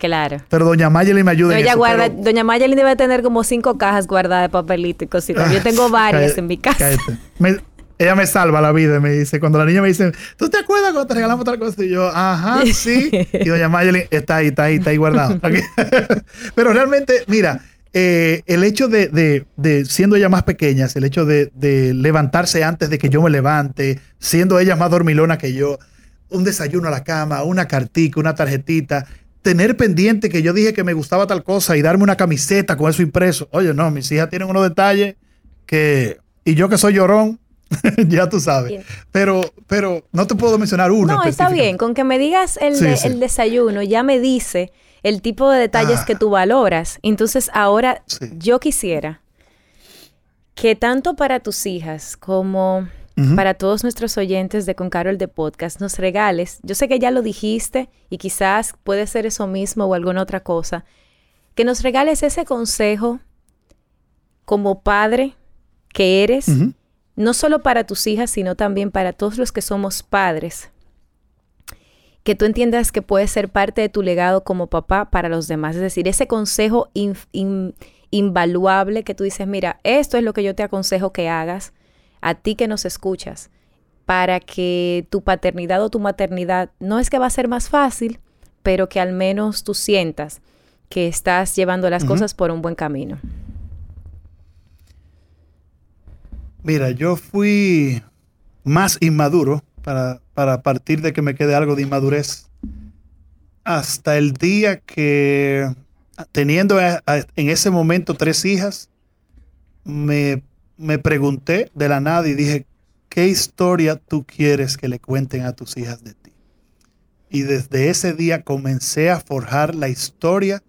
Speaker 2: Claro.
Speaker 3: Pero Doña Mayeli me ayuda en
Speaker 2: Ella
Speaker 3: eso.
Speaker 2: guarda,
Speaker 3: pero-
Speaker 2: Doña Mayeli debe tener como cinco cajas guardadas de papelito y cositas. Yo tengo [LAUGHS] varias
Speaker 3: Cállate,
Speaker 2: en mi casa.
Speaker 3: Me- ella me salva la vida, me dice. Cuando la niña me dice, ¿tú te acuerdas cuando te regalamos tal cosa? Y yo, ajá, sí. Y doña Mayeli está ahí, está ahí, está ahí guardado. [LAUGHS] [LAUGHS] Pero realmente, mira, eh, el hecho de, de- de, siendo ellas más pequeñas, el hecho de, de levantarse antes de que yo me levante, siendo ellas más dormilonas que yo, un desayuno a la cama, una cartica, una tarjetita, tener pendiente que yo dije que me gustaba tal cosa y darme una camiseta con eso impreso. Oye, no, mis hijas tienen unos detalles que... Y yo que soy llorón, [LAUGHS] ya tú sabes.
Speaker 2: Bien.
Speaker 3: Pero, pero no te puedo mencionar uno.
Speaker 2: No, está bien. Con que me digas el,
Speaker 3: Sí,
Speaker 2: de-
Speaker 3: sí.
Speaker 2: el desayuno, ya me dice el tipo de detalles
Speaker 3: Ah.
Speaker 2: que tú valoras. Entonces, ahora
Speaker 3: Sí.
Speaker 2: yo quisiera que tanto para tus hijas como Para todos nuestros oyentes de Con Carol de Podcast nos regales, yo sé que ya lo dijiste y quizás puede ser eso mismo o alguna otra cosa, que nos regales ese consejo como padre que eres, no solo para tus hijas, sino también para todos los que somos padres. Que tú entiendas que puede ser parte de tu legado como papá para los demás. Es decir, ese consejo in- invaluable que tú dices, mira, esto es lo que yo te aconsejo que hagas a ti que nos escuchas, para que tu paternidad o tu maternidad no es que va a ser más fácil, pero que al menos tú sientas que estás llevando las cosas por un buen camino.
Speaker 3: Mira, yo fui más inmaduro para, para partir de que me quede algo de inmadurez hasta el día que, teniendo a- a- en ese momento tres hijas, me, me pregunté de la nada y dije, ¿qué historia tú quieres que le cuenten a tus hijas de ti? Y desde ese día comencé a forjar la historia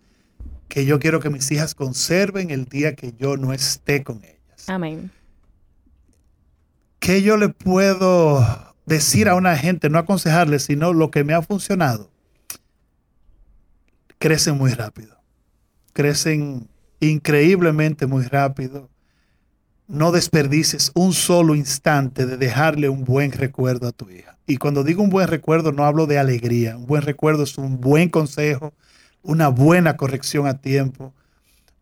Speaker 3: que yo quiero que mis hijas conserven el día que yo no esté con ellas.
Speaker 2: Amén.
Speaker 3: ¿Qué yo le puedo decir a una gente, no aconsejarle, sino lo que me ha funcionado? Crecen muy rápido. Crecen increíblemente muy rápido. No desperdices un solo instante de dejarle un buen recuerdo a tu hija. Y cuando digo un buen recuerdo, no hablo de alegría. Un buen recuerdo es un buen consejo, una buena corrección a tiempo.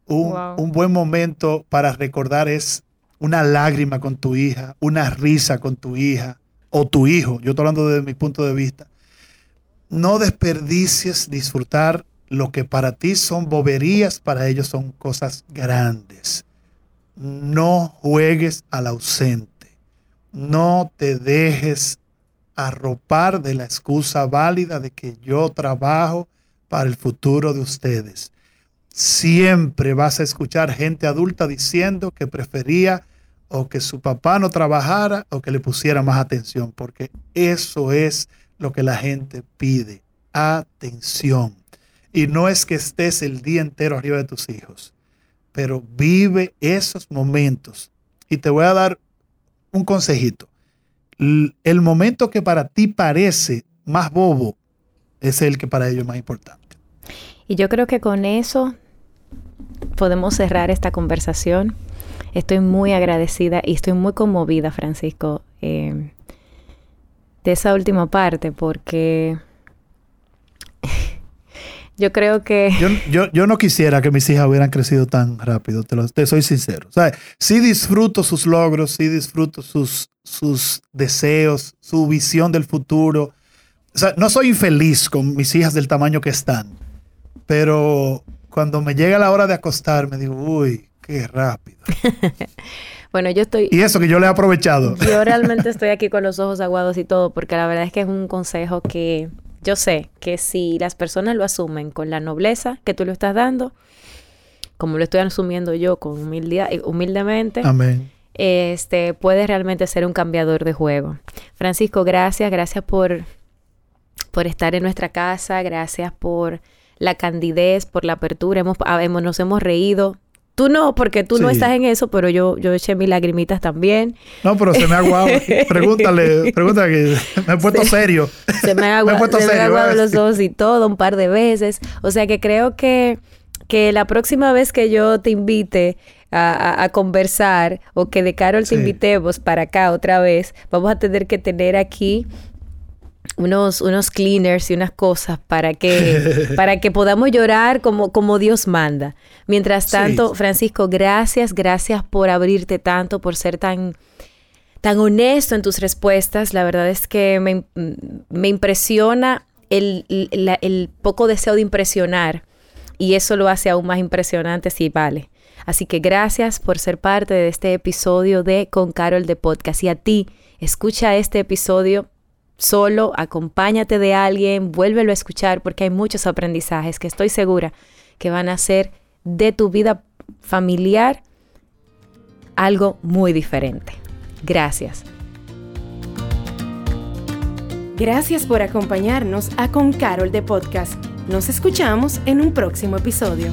Speaker 3: Un, un buen momento para recordar es una lágrima con tu hija, una risa con tu hija o tu hijo. Yo estoy hablando desde mi punto de vista. No desperdicies disfrutar lo que para ti son boberías, para ellos son cosas grandes. No juegues al ausente. No te dejes arropar de la excusa válida de que yo trabajo para el futuro de ustedes. Siempre vas a escuchar gente adulta diciendo que prefería o que su papá no trabajara o que le pusiera más atención, porque eso es lo que la gente pide, atención. Y no es que estés el día entero arriba de tus hijos, pero vive esos momentos. Y te voy a dar un consejito. El momento que para ti parece más bobo es el que para ellos es más importante.
Speaker 2: Y yo creo que con eso podemos cerrar esta conversación. Estoy muy agradecida y estoy muy conmovida, Francisco, eh, de esa última parte, porque yo creo que... [LAUGHS]
Speaker 3: Yo, no quisiera que mis hijas hubieran crecido tan rápido, te, lo, te soy sincero. O sí disfruto sus logros, sí disfruto sus, sus deseos, su visión del futuro. O sea, no soy infeliz con mis hijas del tamaño que están, pero cuando me llega la hora de acostarme, digo, uy, Qué rápido. [LAUGHS]
Speaker 2: bueno, yo estoy...
Speaker 3: Y eso que yo le he aprovechado.
Speaker 2: yo realmente [LAUGHS] estoy aquí con los ojos aguados y todo, porque la verdad es que es un consejo que yo sé que si las personas lo asumen con la nobleza que tú lo estás dando, como lo estoy asumiendo yo con humildad, eh, humildemente,
Speaker 3: Amén.
Speaker 2: este puede realmente ser un cambiador de juego. Francisco, gracias, gracias por, por estar en nuestra casa, gracias por la candidez, por la apertura, hemos, hemos, nos hemos reído, Tú no, porque tú no estás en eso, pero yo, yo eché mis lagrimitas también.
Speaker 3: No, pero se me ha aguado. [LAUGHS] pregúntale, pregúntale que me he puesto serio.
Speaker 2: Se me ha [LAUGHS] aguado, se me ha aguado los ojos y todo un par de veces. O sea que creo que, que la próxima vez que yo te invite a, a, conversar o que de Carol te invitemos para acá otra vez, vamos a tener que tener aquí unos, unos cleaners y unas cosas para que, [LAUGHS] para que podamos llorar como, como Dios manda. Mientras tanto, Francisco, gracias, gracias por abrirte tanto, por ser tan, tan honesto en tus respuestas. La verdad es que me, me impresiona el, el, poco deseo de impresionar y eso lo hace aún más impresionante si vale. Así que gracias por ser parte de este episodio de Con Carol de Podcast. Y a ti, escucha este episodio solo, acompáñate de alguien, vuélvelo a escuchar porque hay muchos aprendizajes que estoy segura que van a ser de tu vida familiar algo muy diferente. Gracias.
Speaker 1: Gracias por acompañarnos a Con Carol de Podcast. Nos escuchamos en un próximo episodio.